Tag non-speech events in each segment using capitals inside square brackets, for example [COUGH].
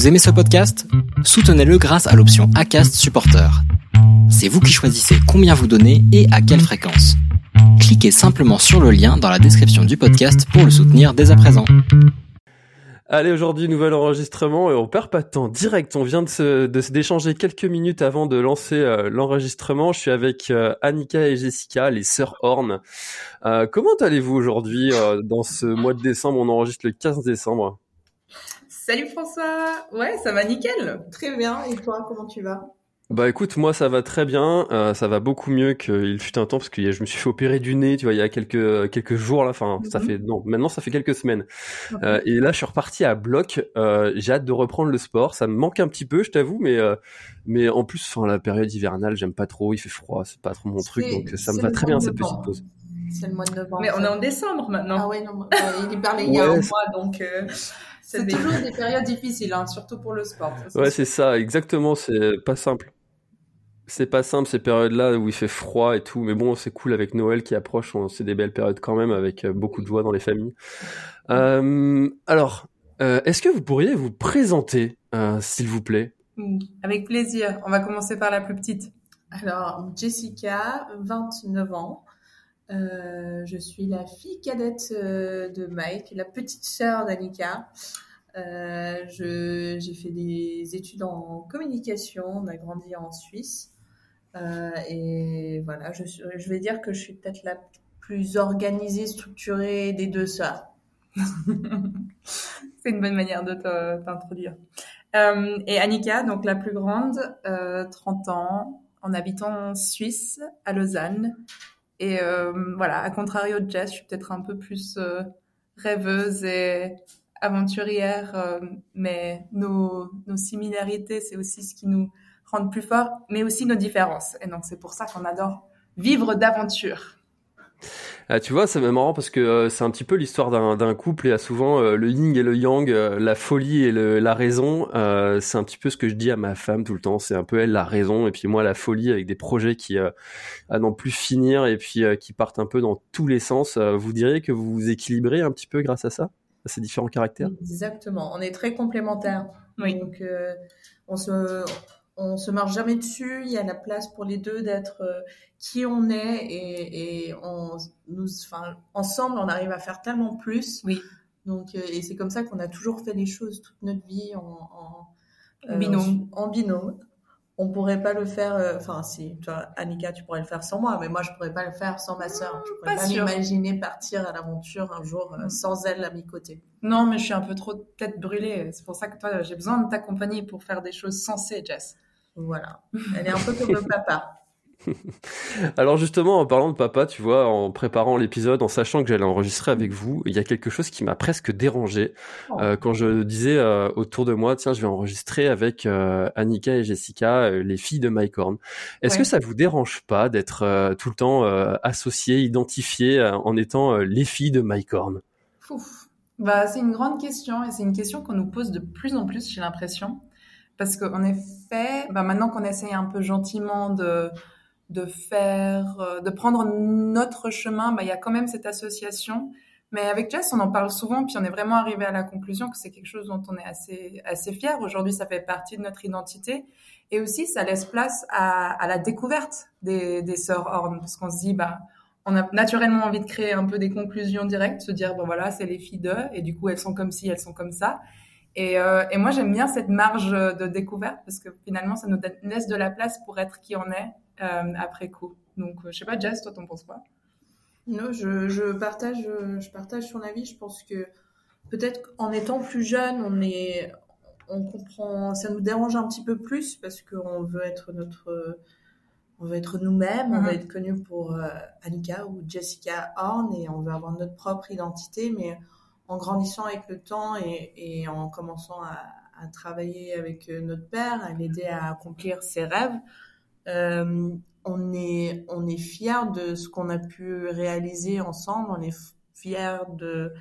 Vous aimez ce podcast? Soutenez-le grâce à l'option ACAST Supporter. C'est vous qui choisissez combien vous donnez et à quelle fréquence. Cliquez simplement sur le lien dans la description du podcast pour le soutenir dès à présent. Allez, aujourd'hui, nouvel enregistrement et on perd pas de temps. Direct, on vient de d'échanger quelques minutes avant de lancer euh, l'enregistrement. Je suis avec euh, Annika et Jessica, les sœurs Horn. Euh, comment allez-vous aujourd'hui dans ce mois de décembre? On enregistre le 15 décembre. Salut François. Ouais, ça va nickel. Très bien. Et toi, comment tu vas? Bah écoute, moi ça va très bien, euh, ça va beaucoup mieux qu'il fut un temps parce que je me suis fait opérer du nez, tu vois, il y a quelques quelques jours là, enfin ça mhm. fait non, maintenant ça fait quelques semaines. Euh, et là je suis reparti à bloc, euh, j'ai hâte de reprendre le sport, ça me manque un petit peu, je t'avoue, mais mais en plus enfin la période hivernale, j'aime pas trop, il fait froid, c'est pas trop mon truc, donc ça me va très bien cette petite pause. C'est le mois de novembre. Mais on est en décembre maintenant. Ah ouais, non, il parlait il y a un mois, donc c'est toujours des périodes difficiles, hein, surtout pour le sport. Ouais, c'est ça, exactement, c'est pas simple c'est pas simple ces périodes-là où il fait froid et tout, mais bon, c'est cool avec Noël qui approche, c'est des belles périodes quand même avec euh, beaucoup de joie dans les familles. Euh, alors, euh, est-ce que vous pourriez vous présenter, s'il vous plaît? Avec plaisir. On va commencer par la plus petite. Alors, Jessica, 29 ans. je suis la fille cadette de Mike, la petite sœur d'Annika. J'ai fait des études en communication, on a grandi en Suisse. Euh, et voilà, je, je vais dire que je suis peut-être la plus organisée, structurée des deux sœurs. [LAUGHS] C'est une bonne manière de t'introduire. Euh, et Annika, donc la plus grande, euh, 30 ans, en habitant en Suisse, à Lausanne. Et euh, voilà, à contrario de Jess, je suis peut-être un peu plus euh, rêveuse et aventurière, euh, mais nos, nos similarités, c'est aussi ce qui nous rendre plus fort, mais aussi nos différences. Et donc c'est pour ça qu'on adore vivre d'aventure. Ah, tu vois, c'est marrant parce que euh, c'est un petit peu l'histoire d'un couple. Y a souvent euh, le yin et le yang, euh, la folie et le, la raison. c'est un petit peu ce que je dis à ma femme tout le temps. C'est un peu elle la raison et puis moi la folie avec des projets qui à n'en plus finir et puis qui partent un peu dans tous les sens. vous diriez que vous vous équilibrez un petit peu grâce à ça, à ces différents caractères Exactement. On est très complémentaires. Oui. Donc on se on se marche jamais dessus. Il y a la place pour les deux d'être euh, qui on est et, on, nous, enfin, ensemble, on arrive à faire tellement plus. Oui. Donc, euh, et c'est comme ça qu'on a toujours fait les choses toute notre vie en, en binôme. En, binôme. On pourrait pas le faire. Euh, enfin, si, toi, Annika, tu pourrais le faire sans moi, mais moi, je pourrais pas le faire sans ma sœur. Je pourrais pas, m'imaginer partir à l'aventure un jour mm. sans elle à mes côtés. Non, mais je suis un peu trop tête brûlée. C'est pour ça que toi, j'ai besoin de t'accompagner pour faire des choses sensées, Jess. Voilà. Elle est un peu comme le [LAUGHS] papa. Alors justement, en parlant de papa, tu vois, en préparant l'épisode, en sachant que j'allais enregistrer avec vous, il y a quelque chose qui m'a presque dérangé oh. euh, quand je disais euh, autour de moi, tiens, je vais enregistrer avec euh, Annika et Jessica, les filles de Mike Horn. Est-ce que ça vous dérange pas d'être tout le temps associé, identifié en étant les filles de Mike Horn Bah, c'est une grande question et c'est une question qu'on nous pose de plus en plus, j'ai l'impression. Parce qu'en effet, bah maintenant qu'on essaye un peu gentiment de, de faire, euh, de prendre notre chemin, bah, il y a quand même cette association. Mais avec Jess, on en parle souvent, puis on est vraiment arrivé à la conclusion que c'est quelque chose dont on est assez, assez fier. Aujourd'hui, ça fait partie de notre identité. Et aussi, ça laisse place à, à la découverte des, des sœurs Horn, parce qu'on se dit, bah, on a naturellement envie de créer un peu des conclusions directes, se dire, bon voilà, c'est les filles d'eux, et du coup, elles sont comme ci, elles sont comme ça. Et, euh, et moi, j'aime bien cette marge de découverte parce que finalement, ça nous laisse de la place pour être qui on est après coup. Donc, euh, je sais pas, Jess, toi, t'en penses quoi? Non, je, je, partage, je partage son avis. Je pense que peut-être en étant plus jeune, on est, on comprend, ça nous dérange un petit peu plus parce qu'on veut être notre, on veut être nous-mêmes, on veut mm-hmm. être connu pour euh, Annika ou Jessica Horn et on veut avoir notre propre identité, mais en grandissant avec le temps et, en commençant à, travailler avec euh, notre père, à l'aider à accomplir ses rêves, euh, on est on est fier de ce qu'on a pu réaliser ensemble. On est fier de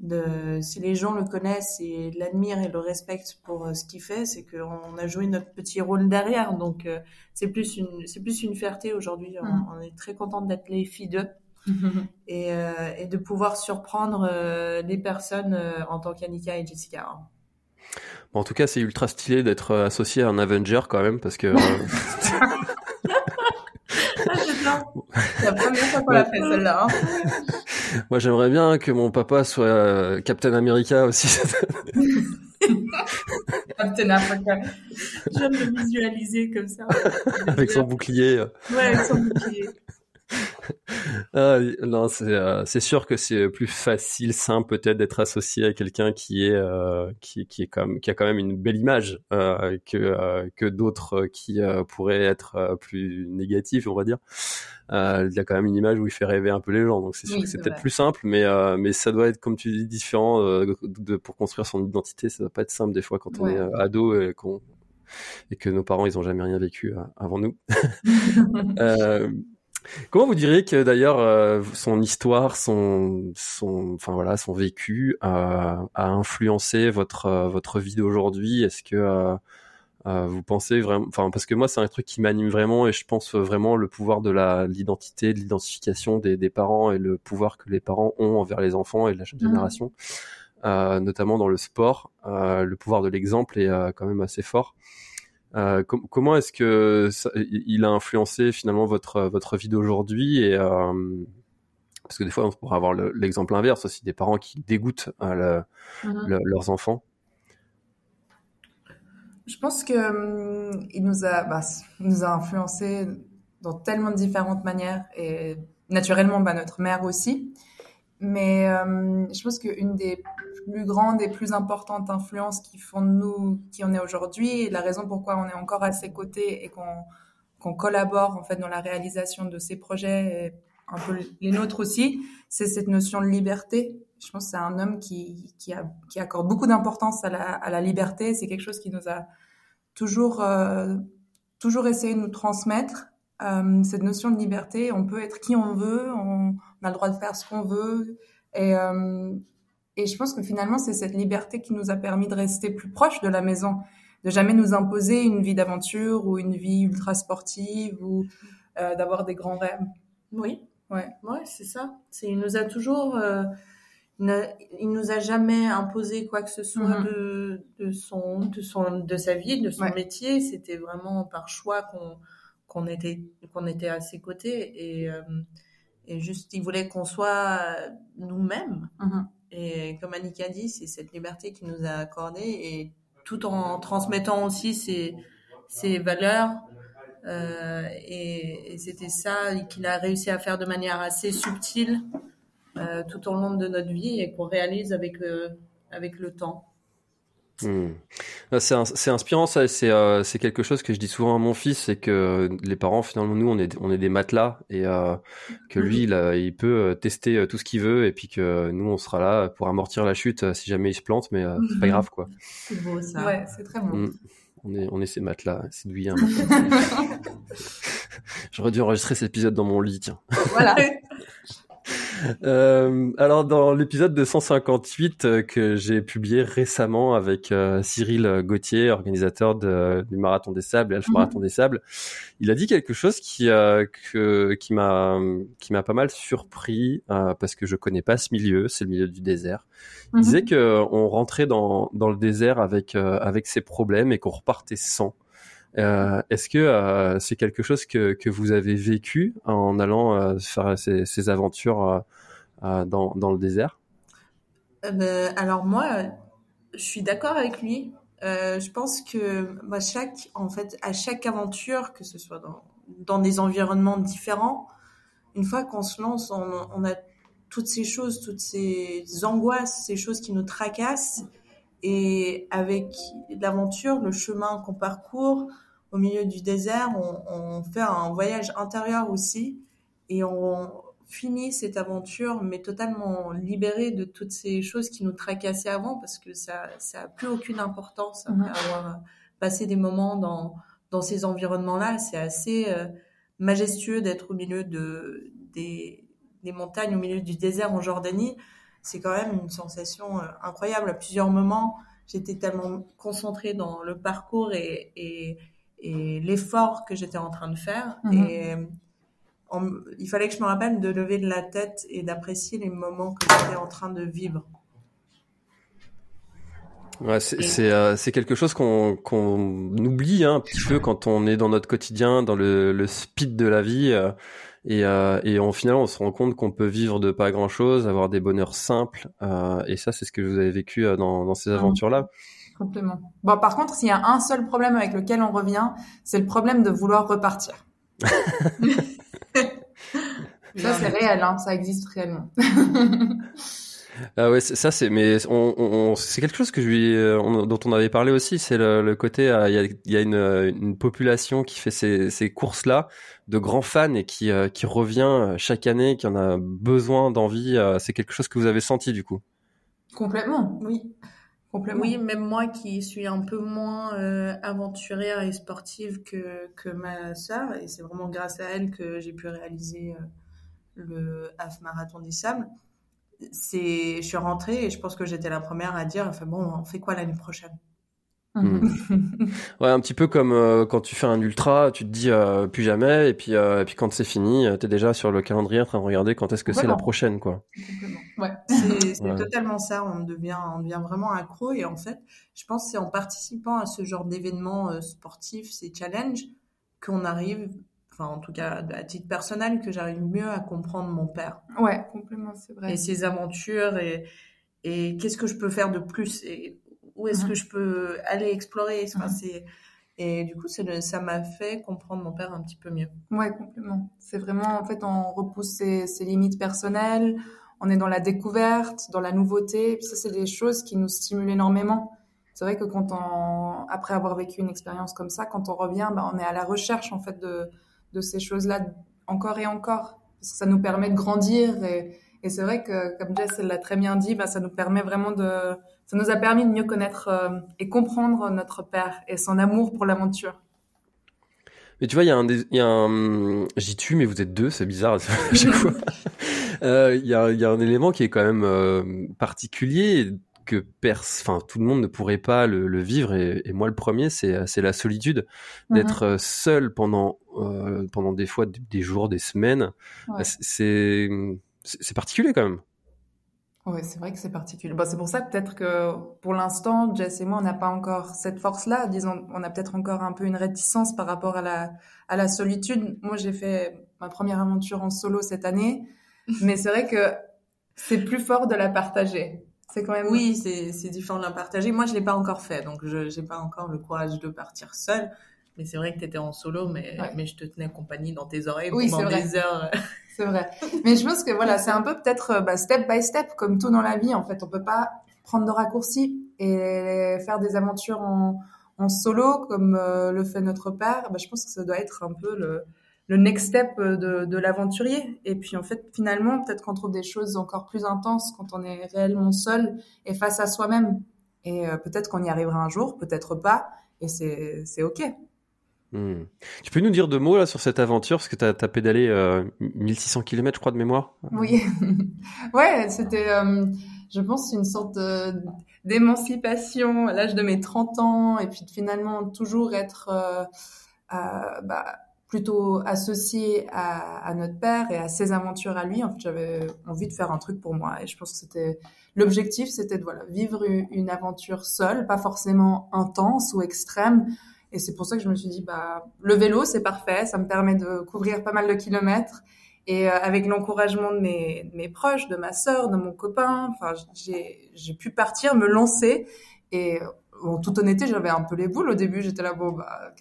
de si les gens le connaissent et l'admirent et le respectent pour euh, ce qu'il fait, c'est qu'on a joué notre petit rôle derrière. Donc c'est plus une c'est plus une fierté aujourd'hui. On, mm. on, est très contente d'être les filles d'eux. [LAUGHS] et, euh, et, de pouvoir surprendre euh, les personnes euh, en tant qu'Annika et Jessica. En tout cas, c'est ultra stylé d'être associé à un Avenger quand même, parce que. [LAUGHS] C'est la première fois qu'on l'a fait celle-là. Hein. [LAUGHS] Moi, j'aimerais bien que mon papa soit euh, Captain America aussi. [LAUGHS] Captain America. J'aime le visualiser comme ça. avec son bouclier. Ouais, avec son bouclier. [LAUGHS] Ah, non, c'est euh, c'est sûr que c'est plus facile, simple peut-être d'être associé à quelqu'un qui est euh, qui qui est comme qui a quand même une belle image euh, que que d'autres qui pourraient être plus négatifs, on va dire. il y a quand même une image où il fait rêver un peu les gens, donc c'est sûr que c'est peut-être plus simple, mais mais ça doit être comme tu dis différent de, pour construire son identité. Ça doit pas être simple des fois quand on est ado et qu'on et que nos parents ils ont jamais rien vécu avant nous. [LAUGHS] [LAUGHS] euh, Comment vous diriez que d'ailleurs euh, son histoire, son, son, enfin voilà, son vécu a influencé votre euh, votre vie d'aujourd'hui? Est-ce que euh, vous pensez vraiment, enfin parce que moi c'est un truc qui m'anime vraiment et je pense vraiment le pouvoir de la l'identité, de l'identification des, des parents et le pouvoir que les parents ont envers les enfants et la jeune mmh. génération, notamment dans le sport. le pouvoir de l'exemple est quand même assez fort. Euh, comment est-ce que il a influencé finalement votre votre vie d'aujourd'hui et euh, parce que des fois on pourrait avoir l'exemple inverse aussi des parents qui dégoûtent euh, mm-hmm. leurs enfants. Je pense que hum, il nous a bah, nous a influencé dans tellement de différentes manières et naturellement bah, notre mère aussi. Mais hum, je pense qu'une des plus grande et plus importante influence qui font de nous qui on est aujourd'hui et la raison pourquoi on est encore à ses côtés et qu'on qu'on collabore en fait dans la réalisation de ces projets et un peu les nôtres aussi, c'est cette notion de liberté. Je pense que c'est un homme qui, qui, accorde beaucoup d'importance à la, liberté. C'est quelque chose qui nous a toujours, euh, toujours essayé de nous transmettre. Euh, cette notion de liberté, on peut être qui on veut, on, on a le droit de faire ce qu'on veut. Et, euh, et je pense que finalement, c'est cette liberté qui nous a permis de rester plus proche de la maison, de jamais nous imposer une vie d'aventure ou une vie ultra sportive ou euh, d'avoir des grands rêves. Oui, ouais, ouais, c'est ça. C'est, il nous a toujours, euh, il nous a jamais imposé quoi que ce soit mm-hmm. de, de son, de son, de sa vie, de son métier. C'était vraiment par choix qu'on qu'on était qu'on était à ses côtés et euh, et juste il voulait qu'on soit nous-mêmes. Mm-hmm. Et comme Annika dit, c'est cette liberté qu'il nous a accordée et tout en transmettant aussi ses, ses valeurs. Euh, et, c'était ça qu'il a réussi à faire de manière assez subtile euh, tout au long de notre vie et qu'on réalise avec, avec le temps. Ah, c'est inspirant ça, c'est euh, c'est quelque chose que je dis souvent à mon fils, c'est que les parents finalement nous on est on est des matelas et euh, que lui il, il peut euh, tester euh, tout ce qu'il veut et puis que nous on sera là pour amortir la chute si jamais il se plante, mais c'est pas grave quoi. C'est beau ça. Ouais, c'est très beau. Hmm. On est on est ces matelas, c'est douillet. [LAUGHS] [LAUGHS] J'aurais dû enregistrer cet épisode dans mon lit, tiens. Voilà. [LAUGHS] Euh, alors dans l'épisode de 158 euh, que j'ai publié récemment avec euh, Cyril Gauthier, organisateur de, du Marathon des Sables, Elf mhm. Marathon des Sables, il a dit quelque chose qui que, qui m'a qui m'a pas mal surpris parce que je connais pas ce milieu, c'est le milieu du désert. Il mhm. disait que on rentrait dans dans le désert avec avec ses problèmes et qu'on repartait sans. Euh, Est-ce que euh, c'est quelque chose que, que, vous avez vécu en allant euh, faire ces, aventures dans, dans, le désert? Alors moi, je suis d'accord avec lui. je pense que bah, chaque, à chaque aventure, que ce soit dans, des environnements différents, une fois qu'on se lance, on, a toutes ces choses, toutes ces angoisses, ces choses qui nous tracassent. Et avec l'aventure, le chemin qu'on parcourt au milieu du désert, on, on, fait un voyage intérieur aussi. Et on finit cette aventure, mais totalement libéré de toutes ces choses qui nous tracassaient avant parce que ça, ça a plus aucune importance après avoir passé des moments dans, dans ces environnements-là. C'est assez euh, majestueux d'être au milieu de, des, des montagnes, au milieu du désert en Jordanie c'est quand même une sensation euh, incroyable. À plusieurs moments, j'étais tellement concentrée dans le parcours et, et, et l'effort que j'étais en train de faire. Mhm. Et il fallait que je me rappelle de lever de la tête et d'apprécier les moments que j'étais en train de vivre. Ouais, c'est euh, c'est quelque chose qu'on qu'on oublie hein, un petit peu quand on est dans notre quotidien, dans le, le speed de la vie. Euh, et, euh, et en final, on se rend compte qu'on peut vivre de pas grand chose, avoir des bonheurs simples. Euh, et ça, c'est ce que vous avez vécu euh, dans, dans ces aventures-là. Complètement. Bon, par contre, s'il y a un seul problème avec lequel on revient, c'est le problème de vouloir repartir. [LAUGHS] ça, c'est réel, hein, ça existe réellement. [LAUGHS] Ah ouais, ça c'est, mais on, on c'est quelque chose que je lui, on, dont on avait parlé aussi, c'est le, le, côté, il y a, y a une, une, population qui fait ces, ces courses-là de grands fans et qui, qui revient chaque année, qui en a besoin d'envie. C'est quelque chose que vous avez senti du coup. Complètement, oui. Complètement. Oui, même moi qui suis un peu moins euh, aventurière et sportive que, que ma sœur, et c'est vraiment grâce à elle que j'ai pu réaliser euh, le half marathon des sables. C'est, je suis rentrée et je pense que j'étais la première à dire, enfin bon, on fait quoi l'année prochaine? Hmm. [LAUGHS] ouais, un petit peu comme euh, quand tu fais un ultra, tu te dis euh, plus jamais, et puis euh, et puis quand c'est fini, t'es déjà sur le calendrier en train de regarder quand est-ce que c'est la prochaine, quoi. Ouais, c'est ouais. totalement ça. On devient on devient vraiment accro, et en fait, je pense que c'est en participant à ce genre d'événements sportifs, ces challenges, qu'on arrive, enfin en tout cas à titre personnel, que j'arrive mieux à comprendre mon père. Ouais, complètement, c'est vrai. Et ses aventures et et qu'est-ce que je peux faire de plus et où est-ce que mhm. je peux aller explorer enfin, mhm. c'est et du coup, le, ça m'a fait comprendre mon père un petit peu mieux. Ouais, complètement. C'est vraiment, en fait, on repousse ses, ses, limites personnelles, on est dans la découverte, dans la nouveauté. Et puis ça, c'est des choses qui nous stimulent énormément. C'est vrai que quand on, après avoir vécu une expérience comme ça, quand on revient, bah, on est à la recherche, en fait, de, de ces choses-là encore et encore. Parce que ça nous permet de grandir et, et c'est vrai que, comme Jess l'a très bien dit, bah, ça nous permet vraiment de, ça nous a permis de mieux connaître euh, et comprendre notre père et son amour pour l'aventure. Mais tu vois, il y a un, il y a un, j'y tue, mais vous êtes deux, c'est bizarre à chaque [LAUGHS] fois. Euh, il y a, il y a un élément qui est quand même euh, particulier que pers, enfin tout le monde ne pourrait pas le, le vivre et, et, moi le premier, c'est c'est la solitude d'être mm -hmm. seul pendant euh, pendant des fois des, des jours, des semaines. Ouais. C'est c'est particulier quand même. Oui, c'est vrai que c'est particulier. Bon, c'est pour ça peut-être que pour l'instant, Jess et moi, on n'a pas encore cette force-là. Disons, on a peut-être encore un peu une réticence par rapport à la, à la solitude. Moi, j'ai fait ma première aventure en solo cette année, [LAUGHS] mais c'est vrai que c'est plus fort de la partager. C'est quand même. Oui, c'est, différent de la partager. Moi, je l'ai pas encore fait, donc je n'ai pas encore le courage de partir seule. Mais c'est vrai que tu étais en solo, mais, ouais. mais je te tenais compagnie dans tes oreilles oui, pendant des heures. [LAUGHS] c'est vrai. Mais je pense que voilà, c'est un peu peut-être bah, step by step, comme tout dans la vie. En fait, on peut pas prendre de raccourcis et faire des aventures en, en solo comme euh, le fait notre père. Bah, je pense que ça doit être un peu le, le next step de, de l'aventurier. Et puis en fait, finalement, peut-être qu'on trouve des choses encore plus intenses quand on est réellement seul et face à soi-même. Et euh, peut-être qu'on y arrivera un jour, peut-être pas. Et c'est c'est ok. Hmm. Tu peux nous dire deux mots là sur cette aventure? Parce que tu as, pédalé euh, 1600 km je crois de mémoire. Oui, [LAUGHS] ouais, c'était, euh, je pense, une sorte d'émancipation à l'âge de mes 30 ans et puis de finalement toujours être euh, euh, bah, plutôt associé à, à, notre père et à ses aventures à lui. En fait, j'avais envie de faire un truc pour moi et je pense que c'était l'objectif, c'était de voilà vivre une, aventure seule, pas forcément intense ou extrême et c'est pour ça que je me suis dit, bah, le vélo, c'est parfait, ça me permet de couvrir pas mal de kilomètres. Et euh, avec l'encouragement de mes, de mes proches, de ma sœur, de mon copain, enfin, j'ai pu partir, me lancer. Et en toute honnêteté, j'avais un peu les boules au début. J'étais là, bon, bah,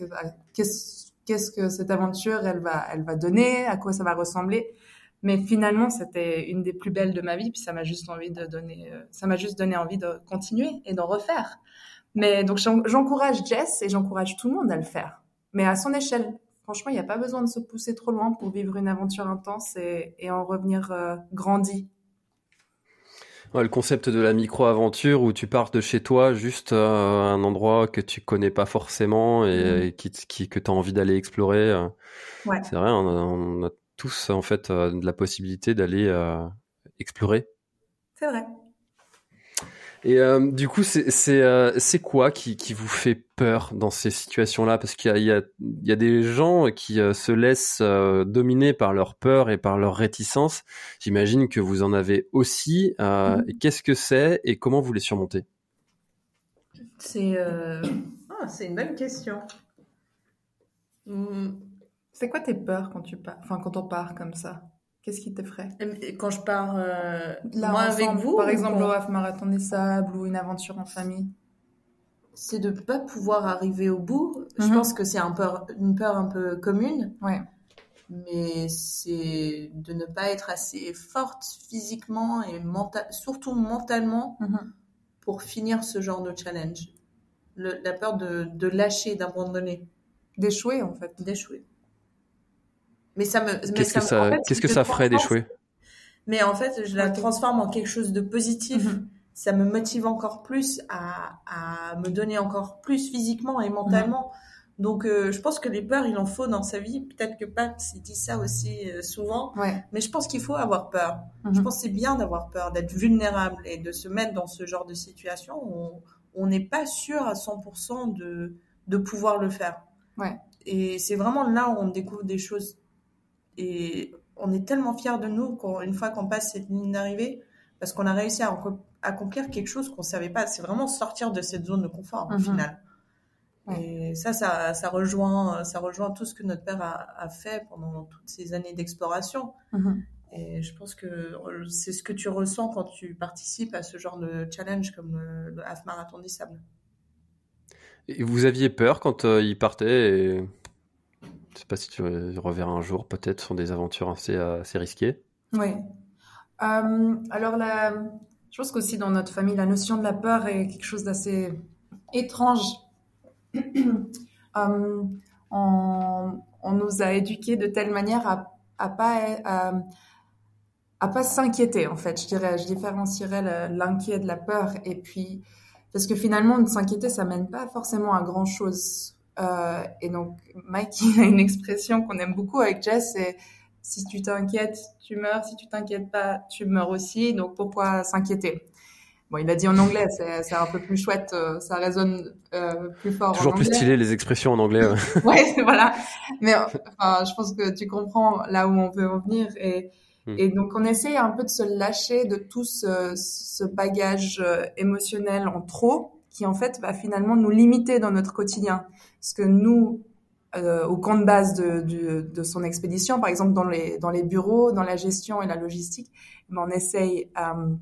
qu'est-ce qu'est-ce que cette aventure, elle va, elle va donner, à quoi ça va ressembler. Mais finalement, c'était une des plus belles de ma vie. Puis ça m'a juste envie de donner, euh, ça m'a juste donné envie de continuer et d'en refaire. Mais donc j'encourage Jess et j'encourage tout le monde à le faire, mais à son échelle. Franchement, il n'y a pas besoin de se pousser trop loin pour vivre une aventure intense et, en revenir euh, grandi. Ouais, le concept de la micro-aventure où tu pars de chez toi juste à un endroit que tu connais pas forcément et, mmh. et qui, qui, que tu as envie d'aller explorer. Euh, ouais. C'est vrai, on a, on a, tous en fait euh, de la possibilité d'aller euh, explorer. C'est vrai. Et euh, du coup, c'est euh, quoi qui, qui vous fait peur dans ces situations-là? Parce qu'il y, y, y, a des gens qui euh, se laissent euh, dominer par leur peur et par leur réticence. J'imagine que vous en avez aussi. Mmh. Qu'est-ce que c'est et comment vous les surmontez? C'est euh... ah, une bonne question. Hmm. C'est quoi tes peurs quand tu pars, enfin quand on part comme ça? Qu'est-ce qui t'effraie Quand je pars euh, Là, moi avec vous, par exemple au half marathon des sables ou une aventure en famille? C'est de ne pas pouvoir arriver au bout. Je mhm. pense que c'est un peur, une peur un peu commune. Ouais. Mais c'est de ne pas être assez forte physiquement et mental, surtout mentalement mhm. pour finir ce genre de challenge. Le, la peur de, de lâcher, d'abandonner. D'échouer en fait. D'échouer. Mais ça me. Qu'est-ce que ça, qu'est-ce que ça ferait d'échouer Mais en fait, je la transforme en quelque chose de positif. Mhm. Ça me motive encore plus à, à, me donner encore plus physiquement et mentalement. Mhm. Donc, euh, je pense que les peurs, il en faut dans sa vie. Peut-être que Pat dit ça aussi euh, souvent. Ouais. Mais je pense qu'il faut avoir peur. Je mhm. pense que c'est bien d'avoir peur, d'être vulnérable et de se mettre dans ce genre de situation où on n'est pas sûr à 100% de, de pouvoir le faire. Ouais. Et c'est vraiment là où on découvre des choses et on est tellement fiers de nous qu'une fois qu'on passe cette ligne d'arrivée, parce qu'on a réussi à accomplir quelque chose qu'on savait pas. C'est vraiment sortir de cette zone de confort au mhm. final. Et ça, ça, rejoint, ça rejoint tout ce que notre père a, fait pendant toutes ces années d'exploration. Mhm. Et je pense que c'est ce que tu ressens quand tu participes à ce genre de challenge comme le, half marathon des sables. Et vous aviez peur quand euh, il partait et je sais pas si tu reverras un jour, peut-être, sur des aventures assez, assez risquées. Oui. Euh, alors, je pense qu'aussi dans notre famille, la notion de la peur est quelque chose d'assez étrange. [CLEARS THROAT] Euh, on, nous a éduqués de telle manière à, à pas pas s'inquiéter en fait. Je dirais, je différencierais l'inquiet de la peur et puis parce que finalement, s'inquiéter, ça mène pas forcément à grand chose. Euh, et donc, Mike, [LAUGHS] il a une expression qu'on aime beaucoup avec Jess, c'est si tu t'inquiètes, tu meurs. Si tu t'inquiètes pas, tu meurs aussi. Donc, pourquoi s'inquiéter? Bon, il a dit en anglais, c'est un peu plus chouette, euh, ça résonne euh, plus fort. Toujours plus stylé les expressions en anglais. Ouais, [LAUGHS] ouais voilà. Mais enfin, je pense que tu comprends là où on veut en venir. Et, hmm. et donc, on essaie un peu de se lâcher de tout ce, ce bagage euh, émotionnel en trop qui en fait va finalement nous limiter dans notre quotidien. Parce que nous, euh, au camp de base de, son expédition, par exemple dans les, bureaux, dans la gestion et la logistique, ben on essaye, euh,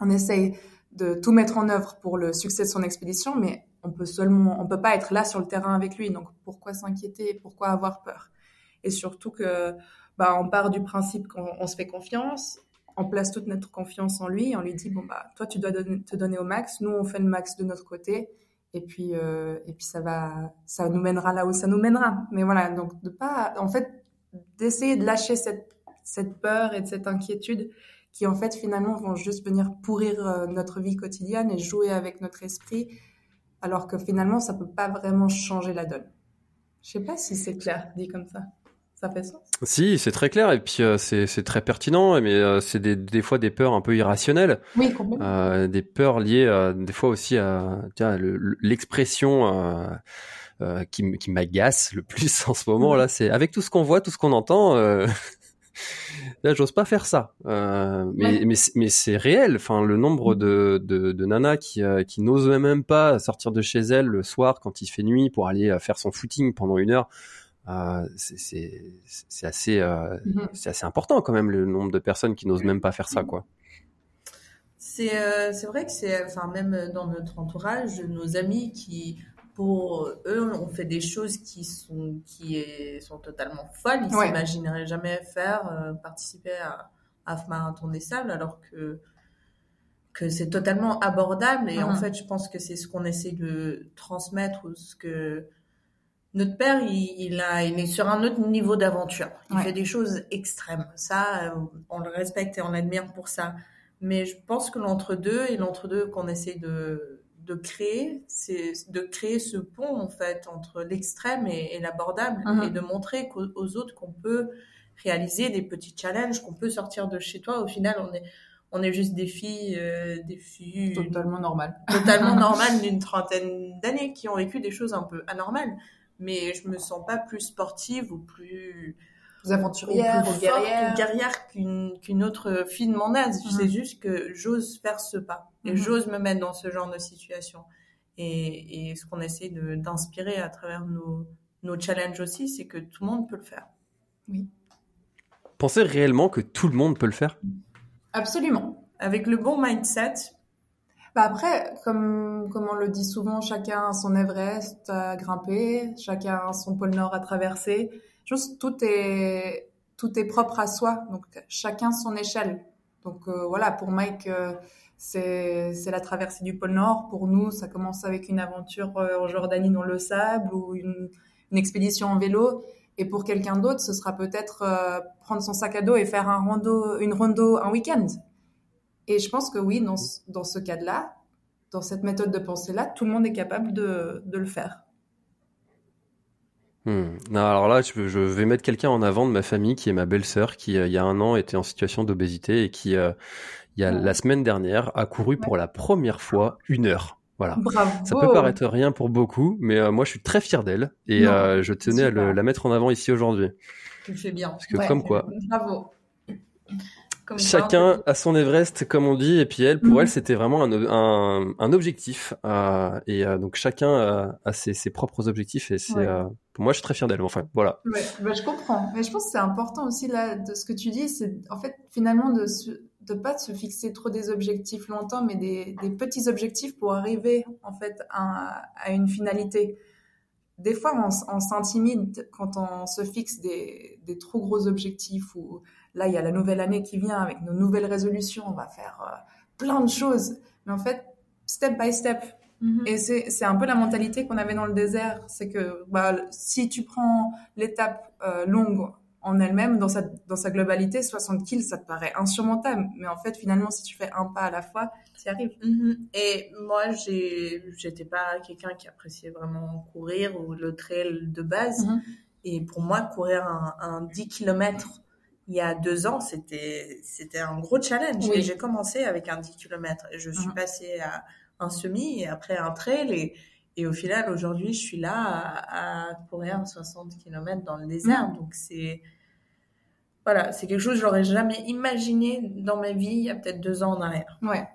on essaye de tout mettre en œuvre pour le succès de son expédition, mais on peut seulement, on peut pas être là sur le terrain avec lui. Donc pourquoi s'inquiéter? Pourquoi avoir peur? Et surtout que, bah, on part du principe qu'on se fait confiance on place toute notre confiance en lui, on lui dit bon bah toi tu dois te donner au max, nous on fait le max de notre côté et puis euh, et puis ça va ça nous mènera là où ça nous mènera. Mais voilà donc de pas en fait d'essayer de lâcher cette cette peur et cette inquiétude qui en fait finalement vont juste venir pourrir euh, notre vie quotidienne et jouer avec notre esprit alors que finalement ça peut pas vraiment changer la donne. Je sais pas si c'est clair dit comme ça. Ça fait sens Si, c'est très clair et puis euh, c'est très pertinent, mais euh, c'est des, des, fois des peurs un peu irrationnelles. Oui, complètement. Euh, des peurs liées des fois aussi à l'expression qui, qui m'agace le plus [LAUGHS] en ce moment là, c'est avec tout ce qu'on voit, tout ce qu'on entend. [LAUGHS] Là, j'ose pas faire ça. mais, mais, mais c'est réel. Enfin, le nombre de, de, de nanas qui, qui n'osent même pas sortir de chez elles le soir quand il fait nuit pour aller faire son footing pendant une heure euh, c'est assez, euh, mm-hmm. c'est assez important quand même le nombre de personnes qui n'osent même pas faire ça, quoi. C'est euh, c'est vrai que c'est, enfin même dans notre entourage, nos amis qui, pour eux, ont fait des choses qui sont qui sont totalement folles. Ils s'imagineraient jamais faire euh, participer à, à Marathon des Sables, alors que que c'est totalement abordable. Et en mm-hmm. fait, je pense que c'est ce qu'on essaie de transmettre ou ce que notre père, il, a, il est sur un autre niveau d'aventure. Il fait des choses extrêmes. Ça, euh, on le respecte et on l'admire pour ça. Mais je pense que l'entre-deux et l'entre-deux qu'on essaie de, de créer, c'est de créer ce pont, en fait, entre l'extrême et, l'abordable mhm. et de montrer aux, autres qu'on peut réaliser des petits challenges, qu'on peut sortir de chez toi. Au final, on est, on est juste des filles, euh, des filles totalement normales, totalement [LAUGHS] normales d'une trentaine d'années qui ont vécu des choses un peu anormales mais je me sens pas plus sportive ou plus aventurière ou, guerrière, guerrière qu'une qu'une autre fille de mon âge. C'est mhm. juste que j'ose faire ce pas et mhm. j'ose me mettre dans ce genre de situation. Et, et ce qu'on essaie d'inspirer à travers nos, nos challenges aussi, c'est que tout le monde peut le faire. Oui. Pensez réellement que tout le monde peut le faire? Absolument. Avec le bon mindset. Bah après, comme, comme on le dit souvent, chacun a son Everest à grimper, chacun a son pôle Nord à traverser. Tout est, tout est propre à soi. Donc, chacun son échelle. Donc, euh, voilà, pour Mike, euh, c'est, la traversée du pôle Nord. Pour nous, ça commence avec une aventure euh, en Jordanie dans le sable ou une, une expédition en vélo. Et pour quelqu'un d'autre, ce sera peut-être prendre son sac à dos et faire un une rando un week-end. Et je pense que oui, dans, ce- dans ce cas-là, dans cette méthode de pensée-là, tout le monde est capable de, de le faire. Hmm. Non, alors là, je, vais mettre quelqu'un en avant de ma famille qui est ma belle-sœur qui, euh, il y a un an, était en situation d'obésité et qui, euh, il y a Ouais. la semaine dernière, a couru pour la première fois une heure. Voilà. Bravo. Ça peut paraître rien pour beaucoup, mais euh, moi je suis très fier d'elle et Non, euh, je tenais à le- la mettre en avant ici aujourd'hui. Tu le fais bien. Parce que Ouais. comme quoi, Bravo. Comme chacun a son Everest, comme on dit, et puis elle, pour Mhm. elle, c'était vraiment un, un, un objectif. euh, et euh, donc chacun a, a ses, ses propres objectifs et c'est, Ouais. euh, pour moi, je suis très fier d'elle. Enfin, voilà. Ouais, bah, je comprends. Mais je pense que c'est important aussi là de ce que tu dis, c'est en fait finalement de se, de pas se fixer trop des objectifs longtemps, mais des, des petits objectifs pour arriver en fait à, à une finalité. Des fois, on, on s'intimide quand on se fixe des, des trop gros objectifs. Ou là, il y a la nouvelle année qui vient avec nos nouvelles résolutions. On va faire euh, plein de choses, mais en fait, step by step. Mhm. Et c'est un peu la mentalité qu'on avait dans le désert. C'est que bah, si tu prends l'étape euh, longue en elle-même, dans sa, dans sa globalité, 60 kills, ça te paraît insurmontable. Mais en fait, finalement, si tu fais un pas à la fois, tu y arrives. Mhm. Et moi, j'étais pas quelqu'un qui appréciait vraiment courir ou le trail de base. Mhm. Et pour moi, courir un, un 10 km il y a deux ans, c'était, c'était un gros challenge. Oui. Et j'ai commencé avec un 10 km. Et je suis passée à un semi et après un trail. Et, et au final, aujourd'hui, je suis là à, à courir 60 km dans le désert. Mhm. Donc c'est, voilà, c'est quelque chose que j'aurais jamais imaginé dans ma vie il y a peut-être deux ans en arrière. Ouais.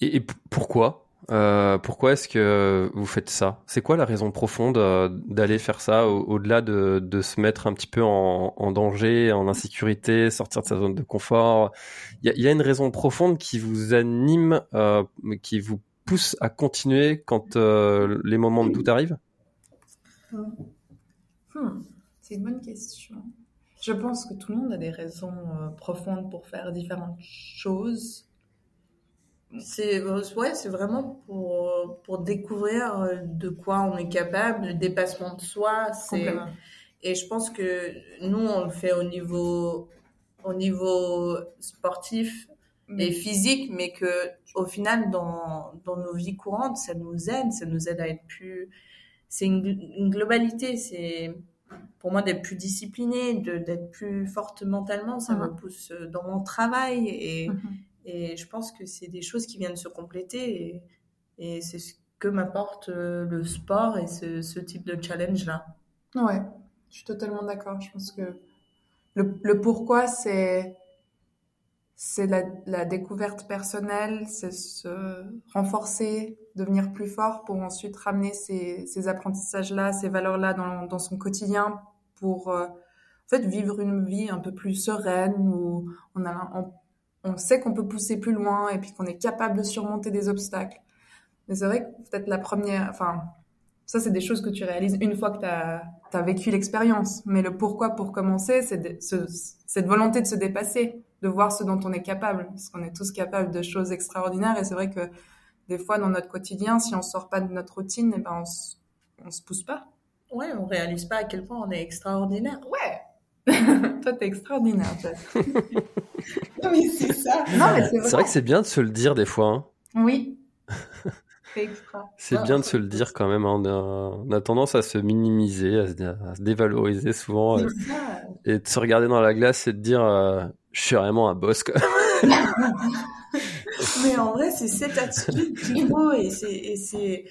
Et, et p- pourquoi? Euh, Pourquoi est-ce que vous faites ça? C'est quoi la raison profonde euh, d'aller faire ça au- au-delà de, se mettre un petit peu en, danger, en insécurité, sortir de sa zone de confort? Il y y a une raison profonde qui vous anime, euh, qui vous pousse à continuer quand les moments de doute arrivent? Hmm, C'est une bonne question. Je pense que tout le monde a des raisons profondes pour faire différentes choses. C'est euh, ouais, c'est vraiment pour euh, pour découvrir euh, de quoi on est capable, le dépassement de soi. C'est et je pense que nous on le fait au niveau au niveau sportif et physique, mais que au final dans dans nos vies courantes, ça nous aide, ça nous aide à être plus. C'est une, une globalité. C'est pour moi d'être plus discipliné, de d'être plus forte mentalement. Ça me Mhm. pousse dans mon travail et Mhm. Et je pense que c'est des choses qui viennent se compléter et, c'est ce que m'apporte euh, le sport et ce, type de challenge-là. Ouais, je suis totalement d'accord. Je pense que le, pourquoi, c'est c'est la, découverte personnelle, c'est se renforcer, devenir plus fort pour ensuite ramener ces, ces apprentissages-là, ces valeurs-là dans, son quotidien pour euh, en fait vivre une vie un peu plus sereine où on a on sait qu'on peut pousser plus loin et puis qu'on est capable de surmonter des obstacles. Mais c'est vrai que peut-être la première, enfin ça, c'est des choses que tu réalises une fois que tu as, vécu l'expérience. Mais le pourquoi pour commencer, c'est de- ce- cette volonté de se dépasser, de voir ce dont on est capable. Parce qu'on est tous capables de choses extraordinaires. Et c'est vrai que des fois, dans notre quotidien, si on sort pas de notre routine, eh ben, on, on se pousse pas. Ouais, on réalise pas à quel point on est extraordinaire. Ouais [LAUGHS] Toi, t'es extraordinaire, Jess. [LAUGHS] [LAUGHS] C'est ça. Vrai. C'est vrai que c'est bien de se le dire des fois. hein. Oui. [LAUGHS] C'est bien de se le dire quand même. hein. On, a, on a tendance à se minimiser, à se, à se dévaloriser souvent, euh, et de se regarder dans la glace et de dire euh, je suis vraiment un boss. Quoi. [LAUGHS] Mais en vrai, c'est cette attitude qu'il faut et c'est et c'est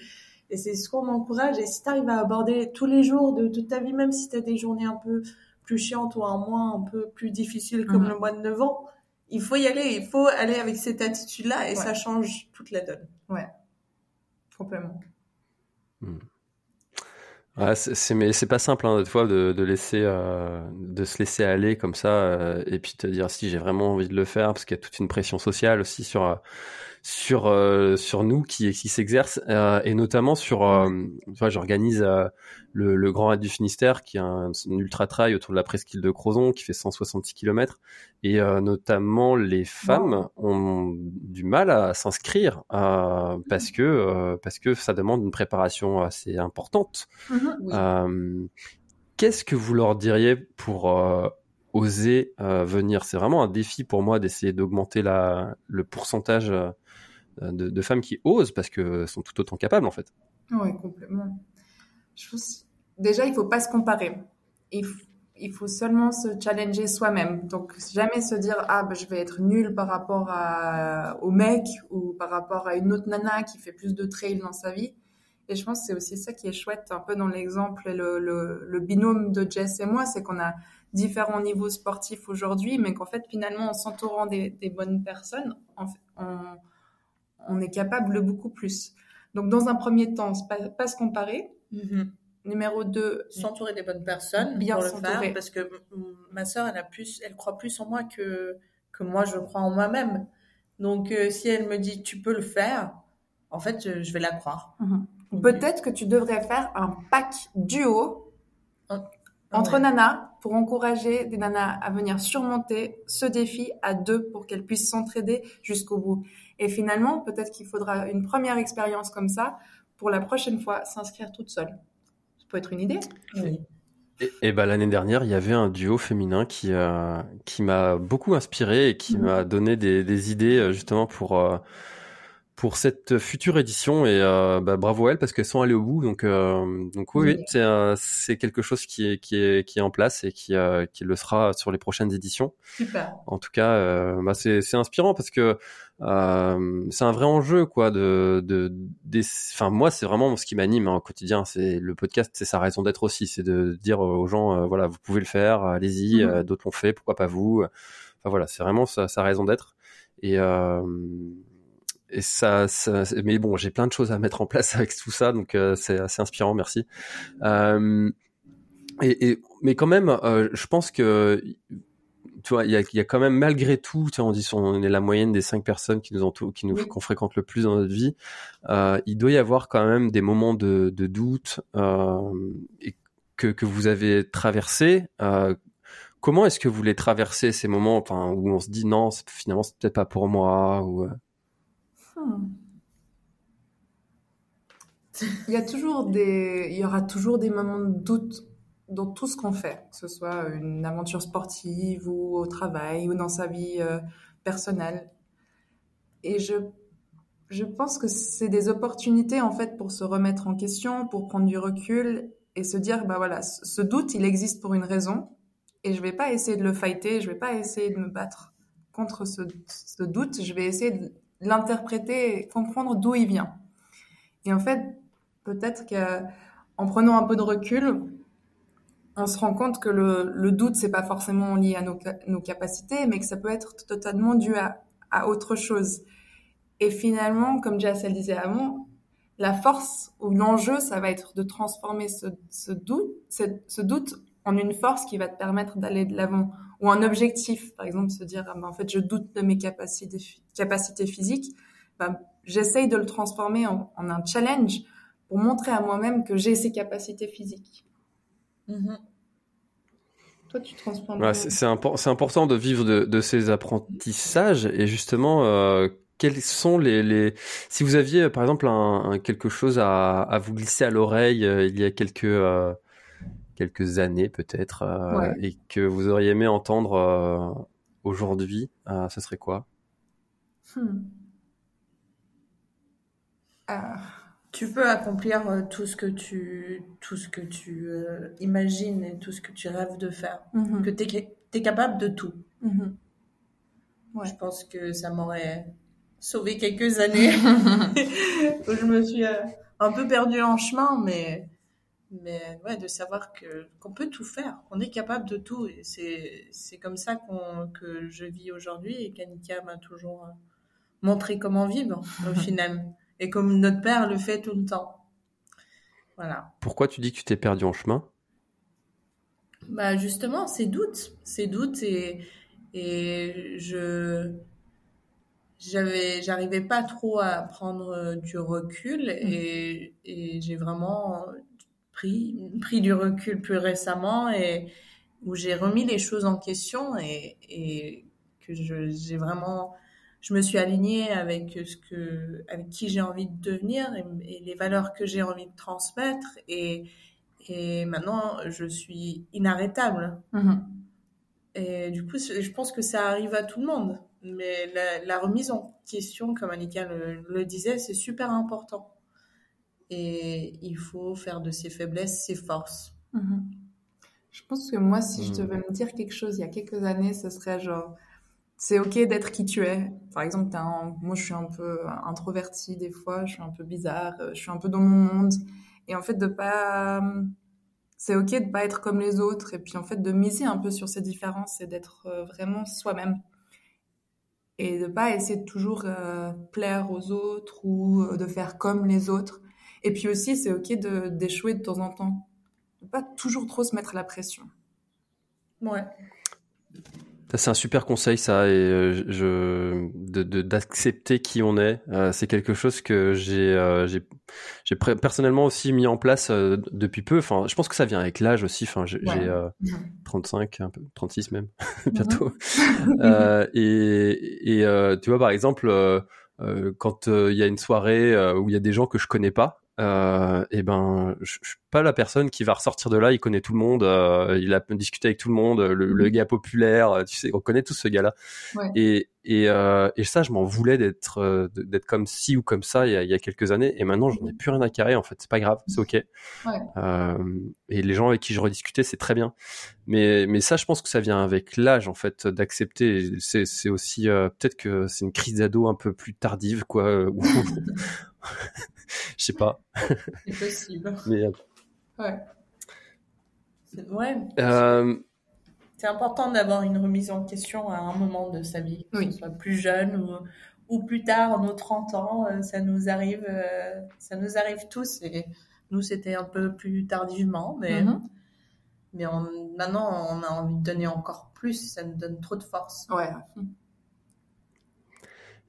et c'est ce qu'on encourage. Et si tu arrives à aborder tous les jours de toute ta vie, même si tu as des journées un peu plus chiantes ou un mois un peu plus difficiles comme Mhm. le mois de novembre, il faut y aller, il faut aller avec cette attitude-là et Ouais. ça change toute la donne. Complètement. Ouais, c'est c'est- mais c'est pas simple hein, des fois de, de laisser euh, de se laisser aller comme ça euh, et puis te dire si j'ai vraiment envie de le faire parce qu'il y a toute une pression sociale aussi sur euh, sur euh, sur nous qui qui s'exerce euh, et notamment sur euh, vois j'organise euh, le, le Grand Raid du Finistère qui est un, un ultra trail autour de la presqu'île de Crozon qui fait 166 km et euh, notamment les femmes ont du mal à s'inscrire euh, parce que euh, parce que ça demande une préparation assez importante. Oui. euh, Qu'est-ce que vous leur diriez pour euh, oser euh, venir? C'est vraiment un défi pour moi d'essayer d'augmenter la, le pourcentage euh, de, de femmes qui osent parce que sont tout autant capables en fait. Oui, complètement. Je pense, déjà, il faut pas se comparer. Il, faut seulement se challenger soi-même. Donc, jamais se dire, ah, ben, je vais être nul par rapport au mec ou par rapport à une autre nana qui fait plus de trail dans sa vie. Et je pense que c'est aussi ça qui est chouette, un peu dans l'exemple et le, binôme de Jess et moi, c'est qu'on a différents niveaux sportifs aujourd'hui, mais qu'en fait, finalement, en s'entourant des, bonnes personnes, on, on est capable de beaucoup plus. Donc, dans un premier temps, pas, pas se comparer. Mhm. Numéro 2, S'entourer des bonnes personnes Bien pour le s'entourer. faire parce que ma sœur elle a plus elle croit plus en moi que que moi je crois en moi-même. Donc euh, si elle me dit tu peux le faire, en fait je, je vais la croire. peut-être que tu devrais faire un pack duo entre Ouais. nanas pour encourager des nanas à venir surmonter ce défi à deux pour qu'elles puissent s'entraider jusqu'au bout. Et finalement, peut-être qu'il faudra une première expérience comme ça pour la prochaine fois s'inscrire toute seule. Ça peut être une idée. Oui. Et, et ben l'année dernière, il y avait un duo féminin qui euh, qui m'a beaucoup inspiré et qui Mhm. m'a donné des, des idées euh, justement pour euh, pour cette future édition et euh, bah, bravo à elles parce qu'elles sont allées au bout donc euh, donc oui, oui c'est euh, c'est quelque chose qui est qui est qui est en place et qui euh, qui le sera sur les prochaines éditions. Super. En tout cas, euh, bah c'est c'est inspirant parce que euh, c'est un vrai enjeu quoi de de des- enfin moi c'est vraiment ce qui m'anime hein, au quotidien c'est le podcast c'est sa raison d'être aussi c'est de dire aux gens voilà vous pouvez le faire allez-y Mhm. d'autres l'ont fait pourquoi pas vous? Enfin voilà c'est vraiment sa, sa raison d'être et euh, et ça, ça mais bon j'ai plein de choses à mettre en place [LAUGHS] avec tout ça donc euh, c'est assez inspirant merci euh, et, et mais quand même euh, je pense que tu vois, il y a, il y a quand même malgré tout, tu vois, on dit on est la moyenne des cinq personnes qui nous entourent, qui nous qu'on fréquente le plus dans notre vie. Il doit y avoir quand même des moments de, de doute et que que vous avez traversé. Comment est-ce que vous les traversez ces moments, enfin où on se dit non, finalement c'est peut-être pas pour moi ou Il y a toujours des, il y aura toujours des moments de doute dans tout ce qu'on fait, que ce soit une aventure sportive ou au travail ou dans sa vie euh, personnelle. Et je, je pense que c'est des opportunités en fait pour se remettre en question, pour prendre du recul et se dire bah voilà, ce ce doute il existe pour une raison et je vais pas essayer de le fighter, je vais pas essayer de me battre contre ce, ce doute, je vais essayer de l'interpréter et comprendre d'où il vient. Et en fait, peut-être qu'en prenant un peu de recul, on se rend compte que le, le doute, c'est pas forcément lié à nos, ca- nos capacités, mais que ça peut être totalement dû à, autre chose. Et finalement, comme Jess disait avant, la force ou l'enjeu, ça va être de transformer ce, doute, ce doute en une force qui va te permettre d'aller de l'avant ou un objectif. Par exemple, se dire, ah ben, en fait, je doute de mes capacités, capacités physiques. Ben, J'essaye de le transformer en, en un challenge pour montrer à moi-même que j'ai ces capacités physiques. Mhm. Toi, tu transformes. Ouais, c'est c'est impor- c'est important de vivre de, de ces apprentissages et justement euh, quels sont les, les si vous aviez par exemple un, un- quelque chose à, à vous glisser à l'oreille euh, il y a quelques euh, quelques années peut-être euh, Ouais. et que vous auriez aimé entendre euh, aujourd'hui euh, ce serait quoi? Hmm. Ah, Tu peux accomplir euh, tout ce que tu tout ce que tu euh, imagines et tout ce que tu rêves de faire. mhm, Que tu es, capable de tout. Ouais. Je pense que ça m'aurait sauvé quelques années où [LAUGHS] [LAUGHS] je me suis euh, un peu perdue en chemin, mais mais ouais, de savoir que qu'on peut tout faire, qu'on est capable de tout. Et c'est c'est comme ça qu'on que je vis aujourd'hui et qu'Annika m'a toujours euh, montré comment vivre au [LAUGHS] final et comme notre père le fait tout le temps. Voilà. Pourquoi tu dis que tu t'es perdu en chemin? Bah justement, ces doutes, ces doutes et et je j'avais j'arrivais pas trop à prendre du recul et, et j'ai vraiment pris pris du recul plus récemment et où j'ai remis les choses en question et, et que j'ai vraiment je me suis alignée avec ce que avec qui j'ai envie de devenir et, les valeurs que j'ai envie de transmettre et et maintenant je suis inarrêtable mm-hmm. et du coup je pense que ça arrive à tout le monde mais la, remise en question, comme Annika le, disait, c'est super important. Et il faut faire de ses faiblesses ses forces. Mhm. Je pense que moi, si je devais me dire quelque chose il y a quelques années, ce serait genre, c'est ok d'être qui tu es. Par exemple, moi, je suis un peu introvertie des fois, je suis un peu bizarre, je suis un peu dans mon monde. Et en fait, de pas, c'est ok de pas être comme les autres. Et puis, en fait, de miser un peu sur ces différences et d'être euh, vraiment soi-même et de pas essayer de toujours euh, plaire aux autres ou euh, de faire comme les autres. Et puis aussi, c'est ok de d'échouer de temps en temps, de pas toujours trop se mettre la pression. Ouais. C'est un super conseil ça et euh, je de d'accepter qui on est. Euh, c'est quelque chose que j'ai euh, j'ai j'ai personnellement aussi mis en place depuis peu. Enfin, je pense que ça vient avec l'âge aussi. Enfin, j'ai 35, un peu 36 même [LAUGHS] bientôt. Mhm. [LAUGHS] et et tu vois par exemple quand il y a une soirée où il y a des gens que je connais pas, euh, et ben je, je, suis pas la personne qui va ressortir de là il connaît tout le monde euh, il a discuté avec tout le monde le, le, mm. gars populaire tu sais on connaît tous ce gars là ouais. et et, euh, et ça je m'en voulais d'être euh, d'être comme ci ou comme ça il y a, il y a quelques années et maintenant j'en ai plus rien à carrer en fait c'est pas grave c'est ok ouais. Euh, et les gens avec qui je rediscutais c'est très bien mais mais ça je pense que ça vient avec l'âge en fait d'accepter c'est c'est aussi peut-être que c'est une crise d'ado un peu plus tardive quoi [LAUGHS] je sais pas. C'est possible. Mais, ouais. Ouais. C'est important d'avoir une remise en question à un moment de sa vie, que ce soit plus jeune ou, ou plus tard, nos 30 ans, euh, ça nous arrive, euh, ça nous arrive tous. Et nous, c'était un peu plus tardivement, mais, mm-hmm. mais maintenant, on a envie de donner encore plus. Ça nous donne trop de force. Ouais.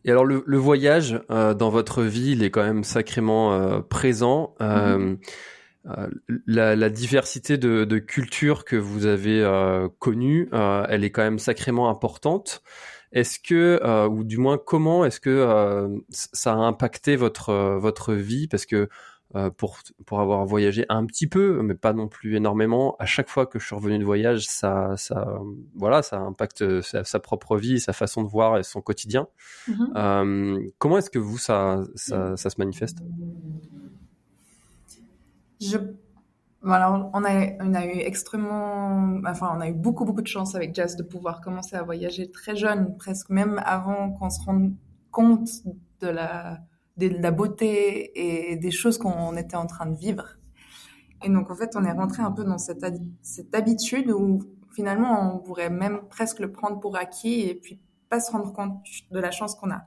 Et alors le, le voyage euh, dans votre vie, il est quand même sacrément euh, présent. Euh, euh la, la, diversité de, de cultures que vous avez euh, connues, elle est quand même sacrément importante. Est-ce que, ou du moins comment est-ce que ça a impacté votre votre vie? Parce que euh, pour pour avoir voyagé un petit peu, mais pas non plus énormément. À chaque fois que je suis revenu de voyage, ça ça voilà, ça impacte sa, sa propre vie, sa façon de voir et son quotidien. Mm-hmm. euh, comment est-ce que vous ça, ça ça se manifeste? On a, eu extrêmement, enfin, on a eu beaucoup, beaucoup de chance avec Jazz de pouvoir commencer à voyager très jeune, presque même avant qu'on se rende compte de la, beauté et des choses qu'on était en train de vivre. Et donc, en fait, on est rentré un peu dans cette, habitude où finalement, on pourrait même presque le prendre pour acquis et puis pas se rendre compte de la chance qu'on a.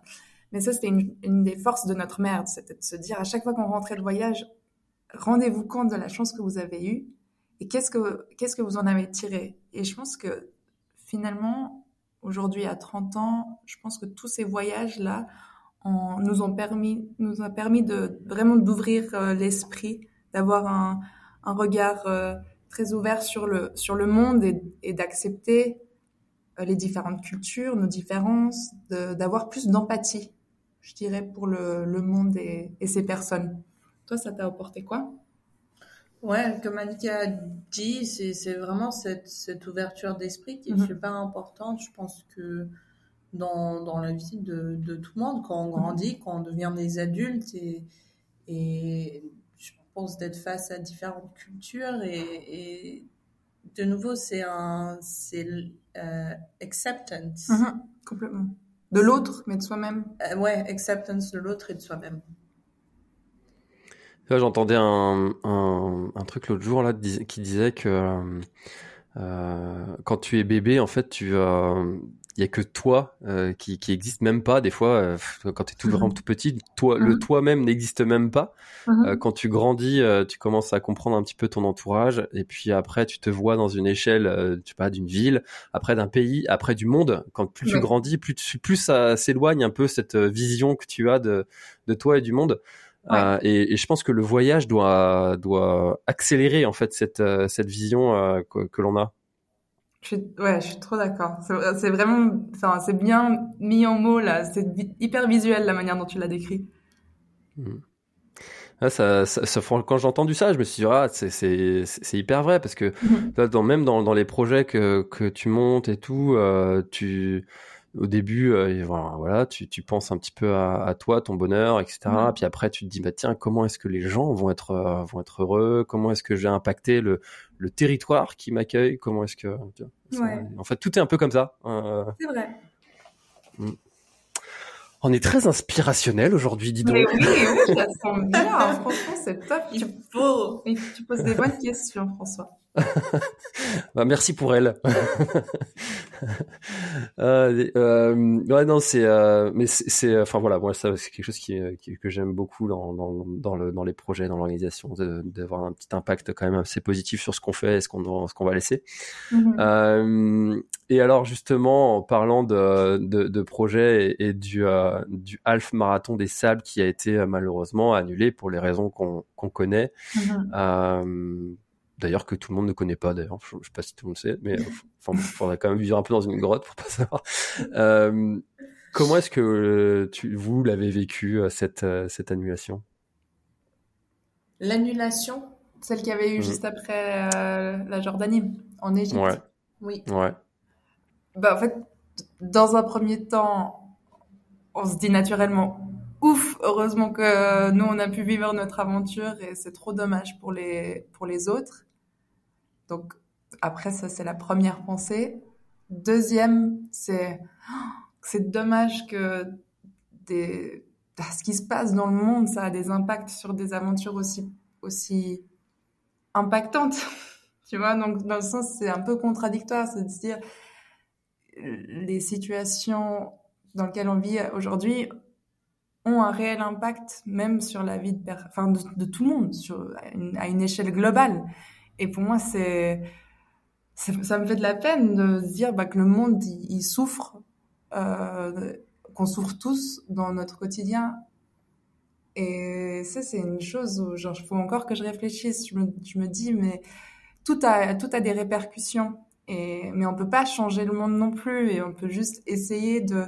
Mais ça, c'était une, des forces de notre merde, c'était de se dire à chaque fois qu'on rentrait de voyage, rendez-vous compte de la chance que vous avez eue et qu'est-ce que, qu'est-ce que vous en avez tiré. Et je pense que finalement, aujourd'hui, à 30 ans, je pense que tous ces voyages-là nous ont permis, nous a permis de vraiment d'ouvrir euh, l'esprit, d'avoir un, un, regard euh, très ouvert sur le sur le monde et, d'accepter euh, les différentes cultures, nos différences, d'avoir plus d'empathie, je dirais, pour le, le monde et, et ces personnes. Toi, ça t'a apporté quoi? Ouais, comme Annika a dit, c'est vraiment cette, cette ouverture d'esprit qui est mm-hmm. super importante. Je pense que dans, dans la vie de, de, tout le monde quand on grandit, quand on devient des adultes et, et je pense d'être face à différentes cultures et, et de nouveau c'est un c'est euh, acceptance mm-hmm. complètement de l'autre mais de soi-même euh, ouais acceptance de l'autre et de soi-même J'entendais un, un, un, truc l'autre jour là qui disait que euh, quand tu es bébé, en fait, tu euh, il y a que toi euh, qui, qui existe même pas des fois euh, quand tu es tout vraiment mhm. tout petit toi le mhm. toi-même n'existe même pas mhm. euh, quand tu grandis tu commences à comprendre un petit peu ton entourage et puis après tu te vois dans une échelle tu sais pas d'une ville après d'un pays après du monde quand plus tu grandis plus plus ça s'éloigne un peu cette vision que tu as de de toi et du monde et, et, je pense que le voyage doit doit accélérer en fait cette cette vision que, que l'on a je suis, ouais, je suis trop d'accord. C'est vraiment, enfin, c'est bien mis en mots là. C'est hyper visuel la manière dont tu l'as décrit. Mmh. Ah, ça, ça, quand j'ai entendu ça, je me suis dit ah, c'est hyper vrai parce que [LAUGHS] mmh. dans, même dans, dans les projets que, que tu montes et tout, euh, tu au début, euh, voilà, tu, tu, penses un petit peu à, à toi, ton bonheur, etc. Puis après, tu te dis, bah tiens, comment est-ce que les gens vont être euh, vont être heureux? Comment est-ce que j'ai impacté le, le territoire qui m'accueille? Comment est-ce que En fait, tout est un peu comme ça. Hein, euh. C'est vrai. Mm. On est très inspirationnel aujourd'hui, dis donc. oui, oui, ça sent bien. Franchement, c'est top. Tu, tu poses des bonnes questions, François. [LAUGHS] bah, merci pour elle. [LAUGHS] euh, euh, ouais, non, c'est, euh, mais c'est, enfin voilà, moi ça c'est quelque chose qui, qui que j'aime beaucoup dans, dans, dans, le, dans les projets, dans l'organisation, d'avoir un petit impact quand même assez positif sur ce qu'on fait et ce qu'on, ce qu'on va laisser. Euh, et alors justement, en parlant de, de, de projet et, du, euh, du half marathon des sables qui a été malheureusement annulé pour les raisons qu'on, qu'on connaît. Mm-hmm d'ailleurs que tout le monde ne connaît pas d'ailleurs. Je, sais pas si tout le monde sait mais enfin il faudrait quand même vivre un peu dans une grotte pour pas savoir. Euh, comment est-ce que euh, tu, vous l'avez vécu euh, cette euh, cette annulation? L'annulation? Celle qu'il y avait eu mmh. juste après la Jordanie en Égypte? Ouais. oui. Ouais. Bah en fait dans un premier temps on se dit naturellement ouf, heureusement que nous on a pu vivre notre aventure et c'est trop dommage pour les pour les autres. Donc après, ça c'est la première pensée. Deuxième, c'est c'est dommage que des, ce qui se passe dans le monde, ça a des impacts sur des aventures aussi aussi impactantes. [LAUGHS] tu vois, donc dans le sens, c'est un peu contradictoire, c'est de dire les situations dans lesquelles on vit aujourd'hui ont un réel impact même sur la vie de, tout le monde, à une échelle globale. Et pour moi, c'est, ça me fait de la peine de dire bah, que le monde, il, souffre, euh, qu'on souffre tous dans notre quotidien. Et ça, c'est une chose où, genre, il faut encore que je réfléchisse. Je me, je me dis, mais tout a, tout a des répercussions. Et, mais on peut pas changer le monde non plus. Et on peut juste essayer de,